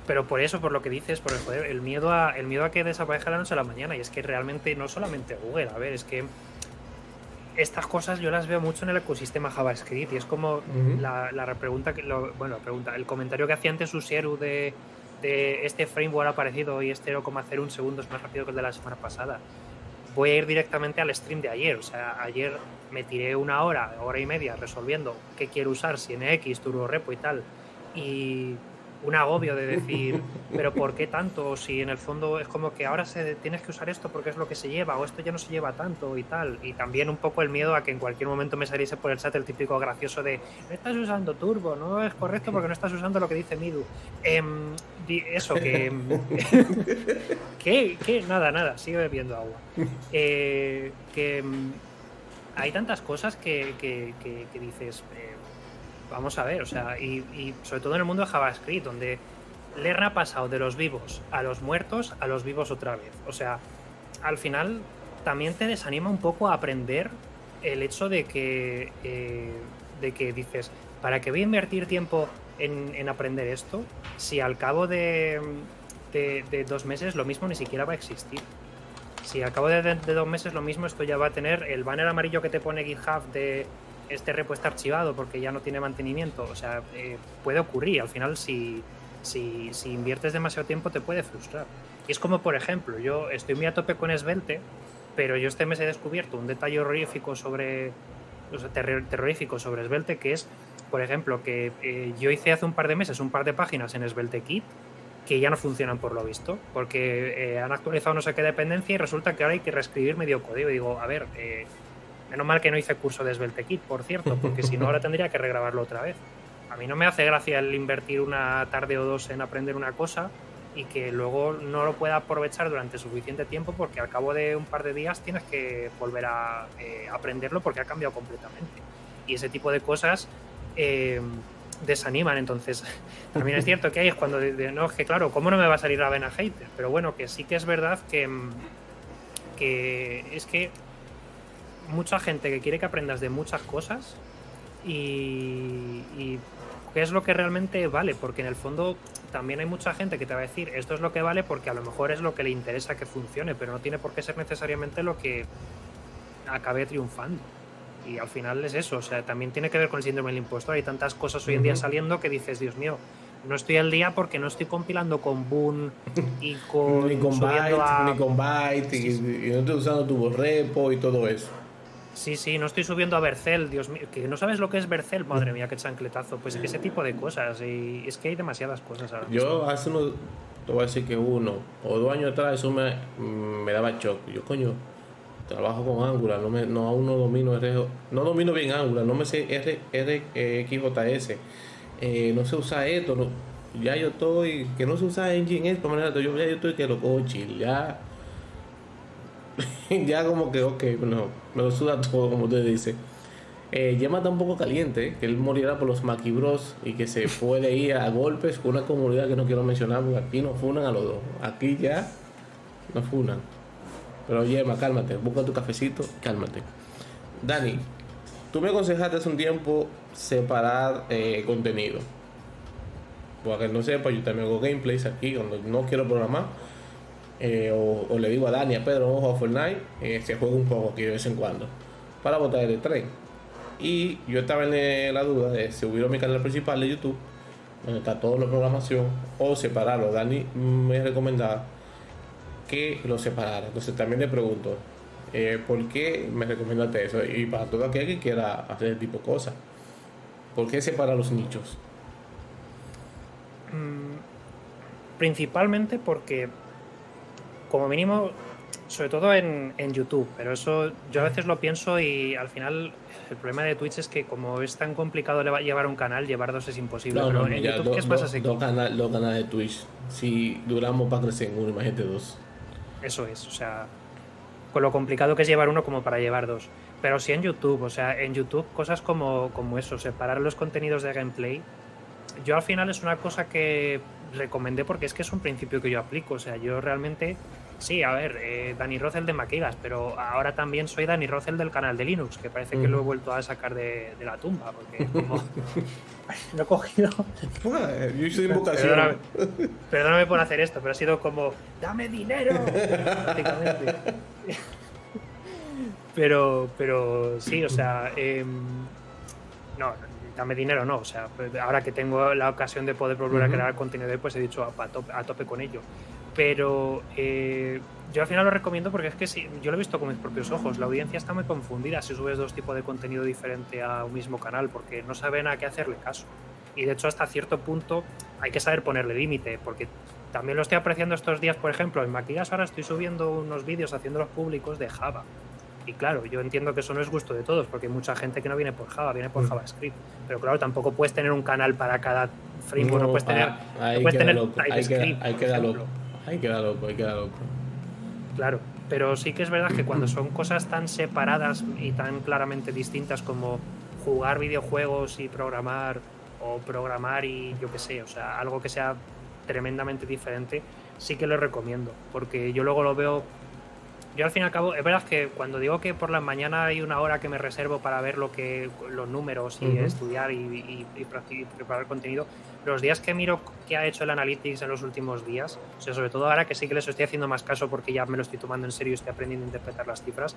Pero por eso, por lo que dices, por el, el miedo a el miedo a que desaparezca la noche a la mañana. Y es que realmente no solamente Google, a ver, es que estas cosas yo las veo mucho en el ecosistema JavaScript. Y es como la, la pregunta que bueno, la pregunta, el comentario que hacía antes Usieru de, de este framework ha aparecido y este 0,01 segundos más rápido que el de la semana pasada voy a ir directamente al stream de ayer. O sea, ayer me tiré una hora, hora y media resolviendo qué quiero usar, si NX, Turbo Repo y tal. Y un agobio de decir, pero ¿por qué tanto? Si en el fondo es como que ahora se, tienes que usar esto porque es lo que se lleva, o esto ya no se lleva tanto y tal. Y también un poco el miedo a que en cualquier momento me saliese por el chat el típico gracioso de, no estás usando turbo, no es correcto porque no estás usando lo que dice Midu. Em, eso, que, que, Nada, nada, sigue bebiendo agua. Eh, que em, hay tantas cosas que, que, que dices... Eh, vamos a ver, o sea, y, sobre todo en el mundo de JavaScript, donde Lerna ha pasado de los vivos a los muertos a los vivos otra vez. O sea, al final también te desanima un poco a aprender el hecho de que, eh, de que dices, ¿para qué voy a invertir tiempo en, aprender esto si al cabo de, de, dos meses lo mismo ni siquiera va a existir? Si al cabo de, de dos meses lo mismo esto ya va a tener el banner amarillo que te pone GitHub de este repo está archivado porque ya no tiene mantenimiento. O sea, eh, puede ocurrir. Al final, si, si, si, inviertes demasiado tiempo, te puede frustrar. Y es como, por ejemplo, yo estoy muy a tope con Svelte, pero yo este mes he descubierto un detalle horrorífico sobre, terrorífico sobre Svelte, que es, por ejemplo, que eh, yo hice hace un par de meses un par de páginas en Svelte Kit que ya no funcionan por lo visto, porque eh, han actualizado no sé qué dependencia y resulta que ahora hay que reescribir medio código. Y digo, a ver, Menos mal que no hice curso de Svelte Kit, por cierto, porque si no ahora tendría que regrabarlo otra vez. A mí no me hace gracia el invertir una tarde o dos en aprender una cosa y que luego no lo pueda aprovechar durante suficiente tiempo porque al cabo de un par de días tienes que volver a eh, aprenderlo porque ha cambiado completamente. Y ese tipo de cosas eh, desaniman. Entonces, también es cierto que hay es cuando no, es que claro, ¿cómo no me va a salir la vena hater? Pero bueno, que sí que es verdad que, que es que mucha gente que quiere que aprendas de muchas cosas y, qué es lo que realmente vale, porque en el fondo también hay mucha gente que te va a decir esto es lo que vale porque a lo mejor es lo que le interesa que funcione, pero no tiene por qué ser necesariamente lo que acabe triunfando. Y al final es eso, o sea, también tiene que ver con el síndrome del impostor. Hay tantas cosas hoy en día saliendo que dices, Dios mío, no estoy al día porque no estoy compilando con Boon y con. ni con Byte, a- ni con Byte, y, y no estoy usando tu repo y todo eso. Sí, sí, no estoy subiendo a Bercel, Dios mío, que no sabes lo que es Bercel, madre mía, qué chancletazo. Pues ese tipo de cosas, y es que hay demasiadas cosas ahora. mismo. Yo hace unos, te voy a decir que uno o dos años atrás eso me, me daba shock. Yo, coño, trabajo con Angular, no me, no, aún no domino R, no domino bien Angular, no me sé R, R, eh, XJS, eh, no sé usar esto, no, ya yo estoy, que no se usa Engine para manejar, yo ya yo estoy que lo cojo chill, ya, ya como que, ok, no, me lo suda todo, como usted dice. Eh, Yema está un poco caliente, que él morirá por los Maki Bros y que se puede ir a golpes con una comunidad que no quiero mencionar porque aquí no funan a los dos. Aquí ya no funan. Pero Yema, cálmate, busca tu cafecito, cálmate. Dani, tú me aconsejaste hace un tiempo separar eh, contenido. Para que no sepa, yo también hago gameplays aquí cuando no quiero programar. Eh, o, le digo a Dani, a Pedro, ojo a Fortnite, eh, se juega un poco aquí de vez en cuando. Para botar el tren. Y yo estaba en eh, la duda de subirlo a mi canal principal de YouTube, donde está toda la programación, o separarlo. Dani me recomendaba que lo separara. Entonces también le pregunto, ¿por qué me recomendaste eso? Y para todo aquel que quiera hacer ese tipo de cosas, ¿por qué separar los nichos? Principalmente porque, como mínimo, sobre todo en, en YouTube, pero eso yo a veces lo pienso y al final el problema de Twitch es que como es tan complicado leva- llevar un canal, llevar dos es imposible. pero en YouTube, do- ¿qué es más do- asequible? dos canal- canales de Twitch. Si duramos para crecer en uno, imagínate dos. Eso es, o sea, con lo complicado que es llevar uno como para llevar dos. Pero sí en YouTube, o sea, en YouTube cosas como, como eso, separar los contenidos de gameplay. Yo al final es una cosa que recomendé porque es que es un principio que yo aplico. O sea, yo realmente, sí, a ver, eh, Dani Rocel de Maquigas, pero ahora también soy Dani Rocel del canal de Linux, que parece que lo he vuelto a sacar de, de la tumba, porque como lo he cogido. Yo hice invocación. Perdóname, perdóname por hacer esto, pero ha sido como, dame dinero, prácticamente. Pero, pero sí, o sea, em, no, dame dinero no, o sea, pues ahora que tengo la ocasión de poder volver a Ujú. crear contenido, pues he dicho a, a tope, a tope con ello. Pero eh, yo al final lo recomiendo porque es que sí, yo lo he visto con mis propios ojos, la audiencia está muy confundida si subes dos tipos de contenido diferente a un mismo canal, porque no saben a qué hacerle caso. Y de hecho, hasta cierto punto hay que saber ponerle límite, porque también lo estoy apreciando estos días, por ejemplo, en Maquillas ahora estoy subiendo unos vídeos haciéndolos públicos de Java. Y claro, yo entiendo que eso no es gusto de todos, porque hay mucha gente que no viene por Java, viene por Mm. JavaScript. Pero claro, tampoco puedes tener un canal para cada framework, no, puedes tener, no puedes tener loco, TypeScript, por queda ejemplo. loco. Ahí queda loco, ahí queda loco. Claro, pero sí que es verdad que cuando son cosas tan separadas y tan claramente distintas como jugar videojuegos y programar, o programar y yo qué sé, o sea, algo que sea tremendamente diferente, sí que lo recomiendo, porque yo luego lo veo. Yo al fin y al cabo, es verdad que cuando digo que por la mañana hay una hora que me reservo para ver lo que los números y estudiar y, preparar contenido, los días que miro que ha hecho el Analytics en los últimos días, o sea, sobre todo ahora que sí que les estoy haciendo más caso porque ya me lo estoy tomando en serio y estoy aprendiendo a interpretar las cifras,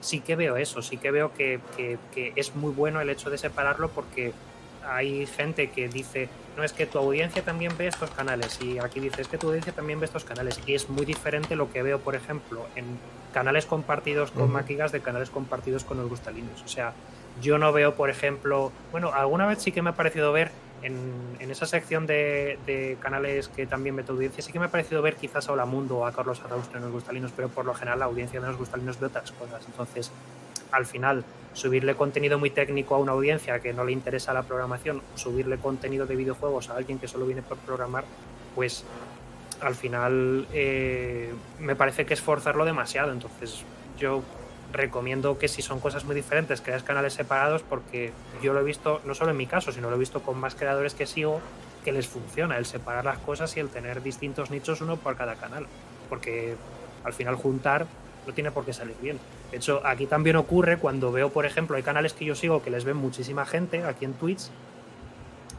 sí que veo eso, sí que veo que, que- que es muy bueno el hecho de separarlo porque hay gente que dice, no es que tu audiencia también ve estos canales y aquí dice, es que tu audiencia también ve estos canales y es muy diferente lo que veo, por ejemplo, en canales compartidos con Ujú. Maquigas de canales compartidos con Os Gusta Linux. O sea, yo no veo, por ejemplo, bueno, alguna vez sí que me ha parecido ver en, en esa sección de, de canales que también ve tu audiencia, sí que me ha parecido ver quizás a Hola Mundo o a Carlos Araustro en Os Gusta Linux, pero por lo general la audiencia de Os Gusta Linux ve otras cosas. Entonces, al final, subirle contenido muy técnico a una audiencia que no le interesa la programación, o subirle contenido de videojuegos a alguien que solo viene por programar, pues al final eh, me parece que es forzarlo demasiado. Entonces, yo recomiendo que si son cosas muy diferentes, creas canales separados, porque yo lo he visto, no solo en mi caso, sino lo he visto con más creadores que sigo, que les funciona el separar las cosas y el tener distintos nichos uno por cada canal. Porque al final juntar no tiene por qué salir bien. De hecho, aquí también ocurre cuando veo, por ejemplo, hay canales que yo sigo que les ven muchísima gente aquí en Twitch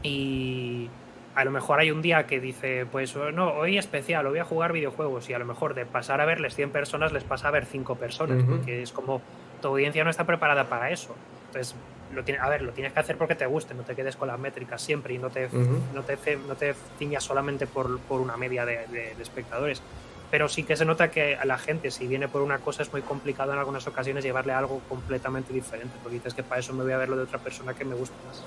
y a lo mejor hay un día que dice, pues no, hoy especial, voy a jugar videojuegos y a lo mejor de pasar a verles 100 personas les pasa a ver 5 personas, Ujú. porque es como tu audiencia no está preparada para eso. Entonces, lo tiene, a ver, lo tienes que hacer porque te guste, no te quedes con las métricas siempre y no te, Ujú. no te, no te ciñas solamente por, por una media de, de- de espectadores. Pero sí que se nota que a la gente, si viene por una cosa, es muy complicado en algunas ocasiones llevarle algo completamente diferente, porque dices que para eso me voy a ver lo de otra persona que me gusta más.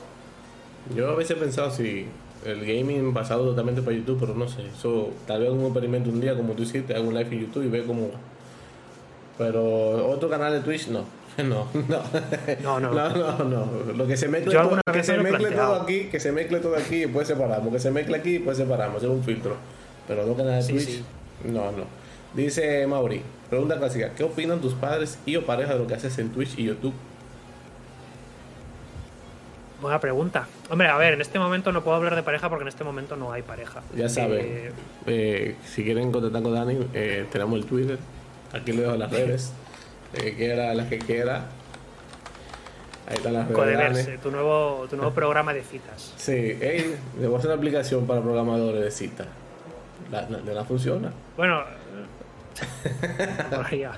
Yo a veces he pensado si el gaming pasado totalmente para YouTube, pero no sé. Eso, tal vez un experimento un día como tú hiciste, hago un live en YouTube y ve cómo va. Pero otro canal de Twitch, no. No, no. No, no. No, no, no. Lo que se mezcle, Yo todo, que se me mezcle todo aquí, que se mezcle todo aquí y después separamos. Que se mezcle aquí y después separamos. Es un filtro. Pero dos canales de Sí, Twitch, sí. no, no. Dice Mauri, pregunta clásica, ¿qué opinan tus padres y o pareja de lo que haces en Twitch y YouTube? Buena pregunta. Hombre, a ver, en este momento no puedo hablar de pareja porque en este momento no hay pareja. Ya saben, Eh, eh, si quieren contactar con Dani, eh, tenemos el Twitter. Aquí le dejo las redes. Eh, quiera las que quiera. Ahí están las redes. tu nuevo, tu nuevo programa de citas. Sí, hey, a hacer una aplicación para programadores de cita. La, la, la funciona. Bueno, María.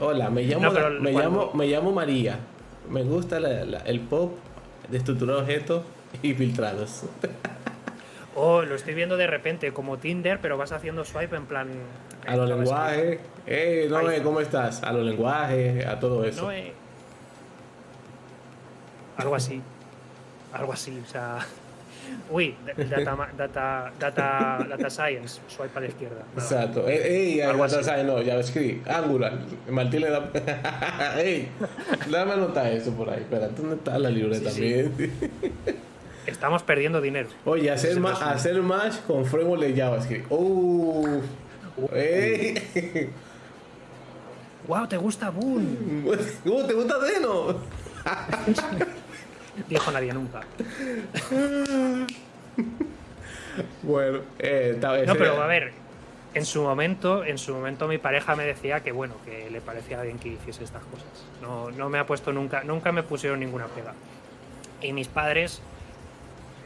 Hola, me llamo, No, me cuando- llamo, me llamo María. Me gusta la- la- el pop de estructurar objetos y filtrados. Oh, lo estoy viendo de repente, como Tinder, pero vas haciendo swipe en plan. A los en lenguajes. Hey, no, eh, ¿cómo estás? A los lenguajes, a todo eso. No, eh. Algo así. Algo así, o sea. Uy, data, data, data, data science, swipe a la izquierda. Exacto. Ey, ey, Algo así. sabes, no, escribí. Angular. Martín le da. ey, dame anotar eso por ahí. Espera, ¿dónde está la libreta? Sí? Estamos perdiendo dinero. Oye, hacer, ma- hacer match con framework de JavaScript. Uh, ey. ¡Wow! ¿Te gusta Boon? ¿Cómo te gusta Deno? Dijo nadie nunca. Bueno, eh, está bien. No, pero a ver, en su momento, en su momento mi pareja me decía que bueno, que le parecía bien que hiciese estas cosas. No, no me ha puesto nunca, nunca me pusieron ninguna pega. Y mis padres,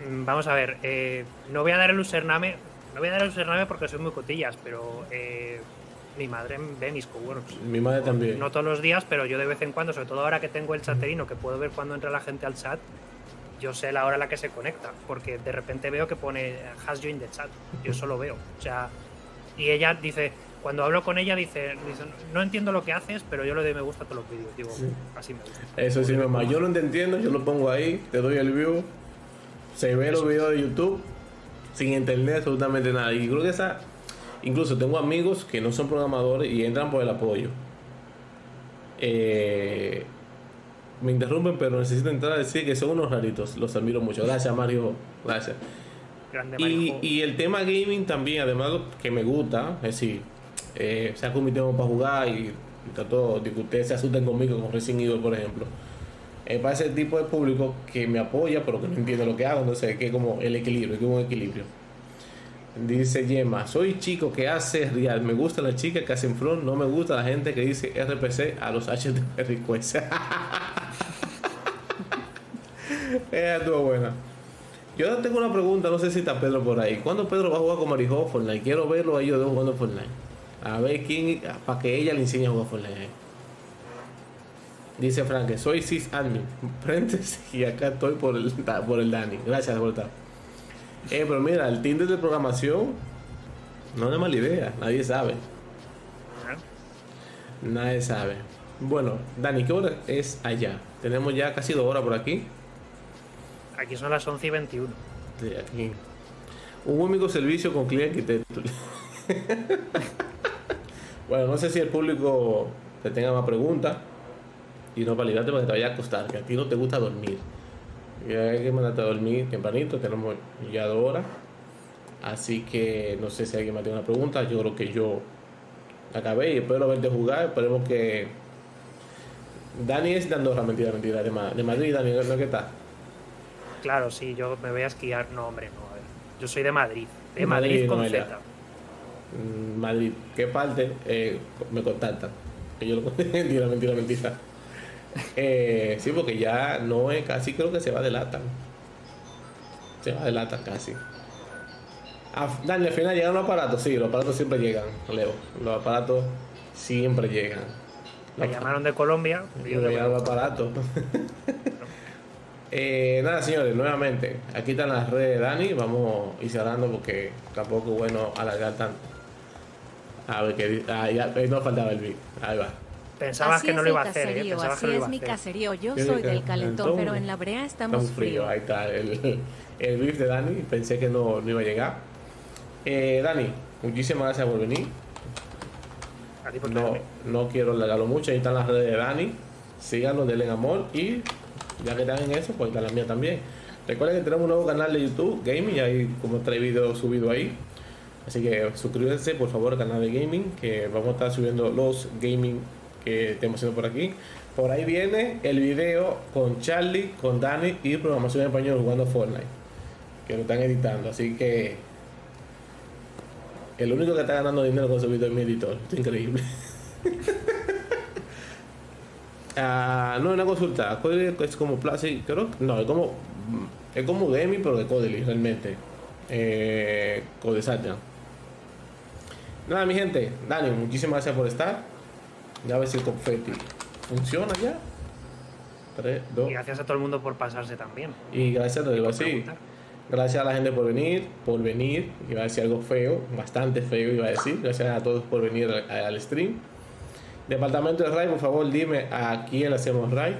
mm, vamos a ver, eh, no voy a dar el username, no voy a dar el username porque soy muy cotillas, pero eh, mi madre ve mis coworks. Mi madre también. No todos los días, pero yo de vez en cuando, sobre todo ahora que tengo el chaterino, que puedo ver cuando entra la gente al chat, yo sé la hora a la que se conecta, porque de repente veo que pone has joined the chat. Yo eso lo veo. O sea, y ella dice, cuando hablo con ella, dice, dice, no entiendo lo que haces, pero yo le doy me gusta a todos los vídeos. Digo, Sí. así me gusta. Eso sí, mamá, yo lo entiendo, yo lo pongo ahí, te doy el view, se ve los videos de YouTube sin internet absolutamente nada. Y creo que esa, incluso tengo amigos que no son programadores y entran por el apoyo. Eh, me interrumpen, pero necesito entrar a decir que son unos raritos, los admiro mucho. Gracias, Mario, gracias. Grande Y, el tema gaming también, además que me gusta, es decir, eh, saco mi tema para jugar y, y trato de que ustedes se asusten conmigo con Resident Evil, por ejemplo. Es para ese tipo de público que me apoya, pero que no entiende lo que hago, entonces que es como el equilibrio, que es un equilibrio. Dice Yema, soy chico que hace real, me gusta la chica que hacen front, no me gusta la gente que dice RPC a los HTTP requests. Esa estuvo buena. Yo tengo una pregunta, no sé si está Pedro por ahí. ¿Cuándo Pedro va a jugar con Marijo Fortnite? Quiero verlo a ellos dos jugando Fortnite. A ver quién, para que ella le enseñe a jugar Fortnite. Dice Frank, soy sysadmin. Prentes y acá estoy por el, por el Dani. Gracias por estar. Eh, pero mira, el Tinder de programación no es una mala idea. Nadie sabe. Nadie sabe. Bueno, Dani, ¿qué hora es allá? Tenemos ya casi dos horas por aquí. Aquí son las 11 y 21. Sí, aquí. Un único servicio con cliente arquitecto. bueno, no sé si el público te tenga más preguntas. Y no para librarte para que te vayas a acostar, que a ti no te gusta dormir. Y hay que mandarte a dormir tempranito, tenemos ya dos horas. Así que no sé si alguien más tiene una pregunta. Yo creo que yo acabé y espero verte jugar. Esperemos que. Dani es de Andorra, mentira, mentira, de, Ma- de Madrid, Dani, ¿no es que está? Claro, sí, yo me voy a esquiar. No, hombre, no, a ver. Yo soy de Madrid. De Madrid, Madrid, con. Z. Mm, Madrid, ¿qué parte? Eh, me contactan. Que yo lo mentira, mentira, mentira. Eh, sí, porque ya no es casi, creo que se va de lata. Se va de lata casi. Ah, Dani, al final llegan los aparatos, sí, los aparatos siempre llegan, Leo. Los aparatos siempre llegan. Me llamaron de Colombia. te llegan los aparatos. Eh, nada, señores, nuevamente, aquí están las redes de Dani. Vamos a ir cerrando porque tampoco es bueno alargar tanto. A ver, que ah, ya, ahí no faltaba el beat. Ahí va. Pensabas así que no lo iba a hacer, ¿eh? que así lo iba es mi caserío. Yo soy del calentón, pero en la brea Está estamos muy frío. frío. Ahí está el, el beef de Dani. Pensé que no, no iba a llegar. Eh, Dani, muchísimas gracias por venir. A ti por No, no quiero alargarlo mucho. Ahí están las redes de Dani. Síganlo, denle amor. Y ya que están en eso, pues está la mía también. Recuerden que tenemos un nuevo canal de YouTube, Gaming. Hay como tres videos subidos ahí. Así que suscríbanse por favor al canal de Gaming. Que vamos a estar subiendo los gaming que estemos haciendo por aquí. Por ahí viene el video con Charlie, con Dani y programación en español jugando Fortnite. Que lo están editando. Así que el único que está ganando dinero con ese video es mi editor. Esto es increíble. Ah, no, una consulta. Codely es como Plastic, creo No, es como. Es como Demi, pero de Codely, realmente. Eh. Nada, mi gente. Dani, muchísimas gracias por estar. Ya a ver si el confetti funciona ya. 3, 2. Y gracias a todo el mundo por pasarse también. Y gracias, te digo así. Gracias a la gente por venir, por venir. Iba a decir algo feo, bastante feo iba a decir. Gracias a todos por venir al, al stream. Departamento de RAI, por favor, dime a quién le hacemos RAI.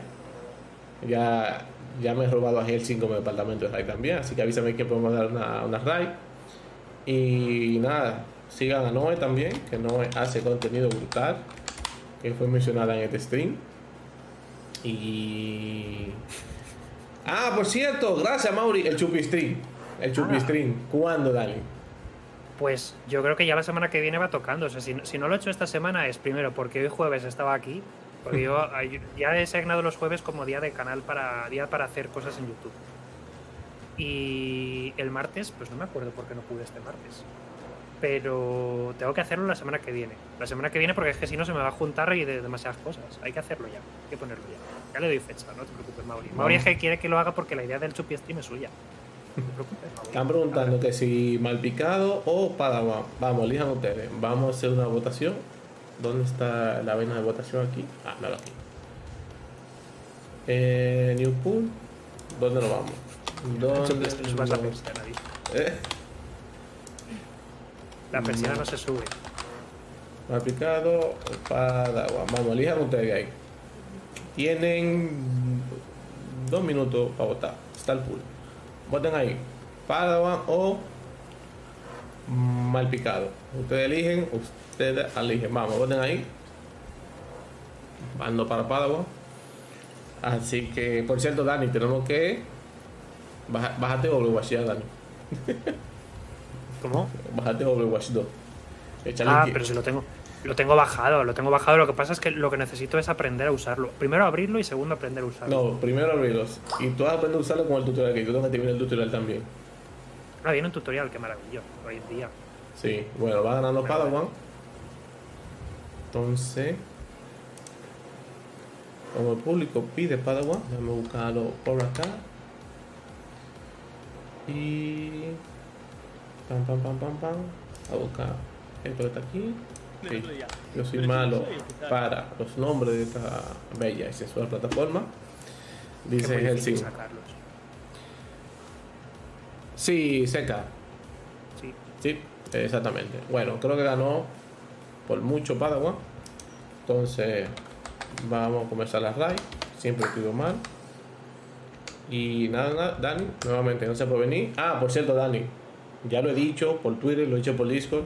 Ya, ya me he robado a Helsing como departamento de RAI también, así que avísame quién podemos dar una, una RAI. Y nada, sigan a Noé también, que Noé hace contenido brutal, que fue mencionada en este stream. Y. Ah, por cierto, gracias Mauri, el Chupistream. El Chupistream. ¿Cuándo, Dani? Pues yo creo que ya la semana que viene va tocando. O sea, si, si no lo he hecho esta semana es primero porque hoy jueves estaba aquí. Porque yo ya he asignado los jueves como día de canal para día para hacer cosas en YouTube. Y el martes, pues no me acuerdo por qué no pude este martes. Pero tengo que hacerlo la semana que viene. La semana que viene porque es que si no se me va a juntar y de demasiadas cosas. Hay que hacerlo ya. Hay que ponerlo ya. Ya le doy fecha, no te preocupes, Mauri. Mauri es que quiere que lo haga porque la idea del Chupi Stream es suya. No te preocupes, Mauri. Están preguntando que si Malpicado o Padawan. Vamos, elijan ustedes. Vamos a hacer una votación. ¿Dónde está la vaina de votación aquí? Ah, no, aquí. Eh, New Pool. ¿Dónde nos vamos? ¿Dónde más la. Eh, La persiana no se sube. Malpicado o Padawan. Vamos, elijan ustedes ahí. Tienen dos minutos para votar. Está el pool. Voten ahí. Padawan o Malpicado. Ustedes eligen, ustedes eligen. Vamos, voten ahí. Mando para Padawan. Así que, por cierto, Dani, tenemos que. Bájate Overwatch ya, Dani. ¿Cómo? Bájate Overwatch 2. Échale Ah, pero si lo tengo. Lo tengo bajado, lo tengo bajado. Lo que pasa es que lo que necesito es aprender a usarlo. Primero abrirlo y segundo aprender a usarlo. No, primero abrirlos. Y tú vas a aprender a usarlo con el tutorial que yo tengo que terminar el tutorial también. Ah, viene un tutorial, qué maravilloso. Hoy en día. Sí, bueno, va ganando Bueno, Padawan. Entonces, como el público pide Padawan, déjame buscarlo por acá. Y. Pam, pam, pam, pam, pam. A buscar esto que está aquí. Sí, yo soy malo para los nombres de esta bella y sensual plataforma. Dice Helsing. Sí, seca. Sí. Sí, exactamente. Bueno, creo que ganó por mucho Padawan. Entonces, vamos a comenzar la raid. Siempre escribo mal. Y nada, nada, Dani, nuevamente, no se puede venir. Ah, por cierto, Dani, ya lo he dicho por Twitter, lo he dicho por Discord.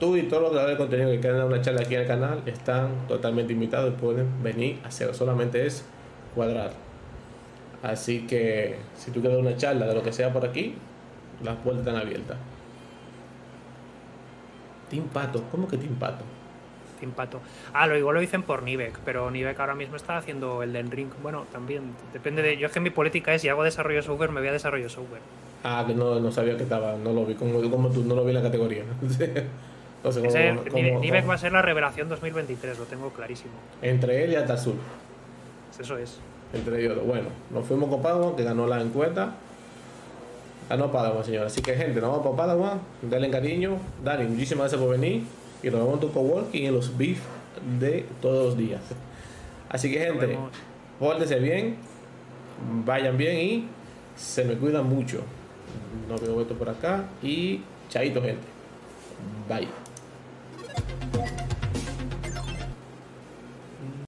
Tú y todos los creadores de contenido que quieran dar una charla aquí el canal están totalmente invitados y pueden venir a hacerlo. Solamente es cuadrar. Así que si tú quieres una charla de lo que sea por aquí, las puertas están abiertas. Team Pato, ¿cómo que Team Pato? Team Pato. Ah, lo igual lo dicen por Nivek, pero Nivek ahora mismo está haciendo el Ring. Bueno, también depende de. Yo es que mi política es si hago desarrollo software, me voy a desarrollo software. Ah, que no, no sabía que estaba, no lo vi, como, como tú, no lo vi en la categoría. Entonces, Ese- como- Ni- como- Nivek va a ser la revelación 2023, lo tengo clarísimo. entre él y hasta azul, Eso es. entre ellos. Bueno, nos fuimos con Padawan, que ganó la encuesta. Ganó Padawan, señor. Así que, gente, nos vamos para Padawan. Denle cariño. Dani, muchísimas gracias por venir. Y nos vemos en tu coworking y en los beef de todos los días. Así que, gente, pórtense bien. Vayan bien y se me cuidan mucho. No veo esto por acá y chaito gente. Bye.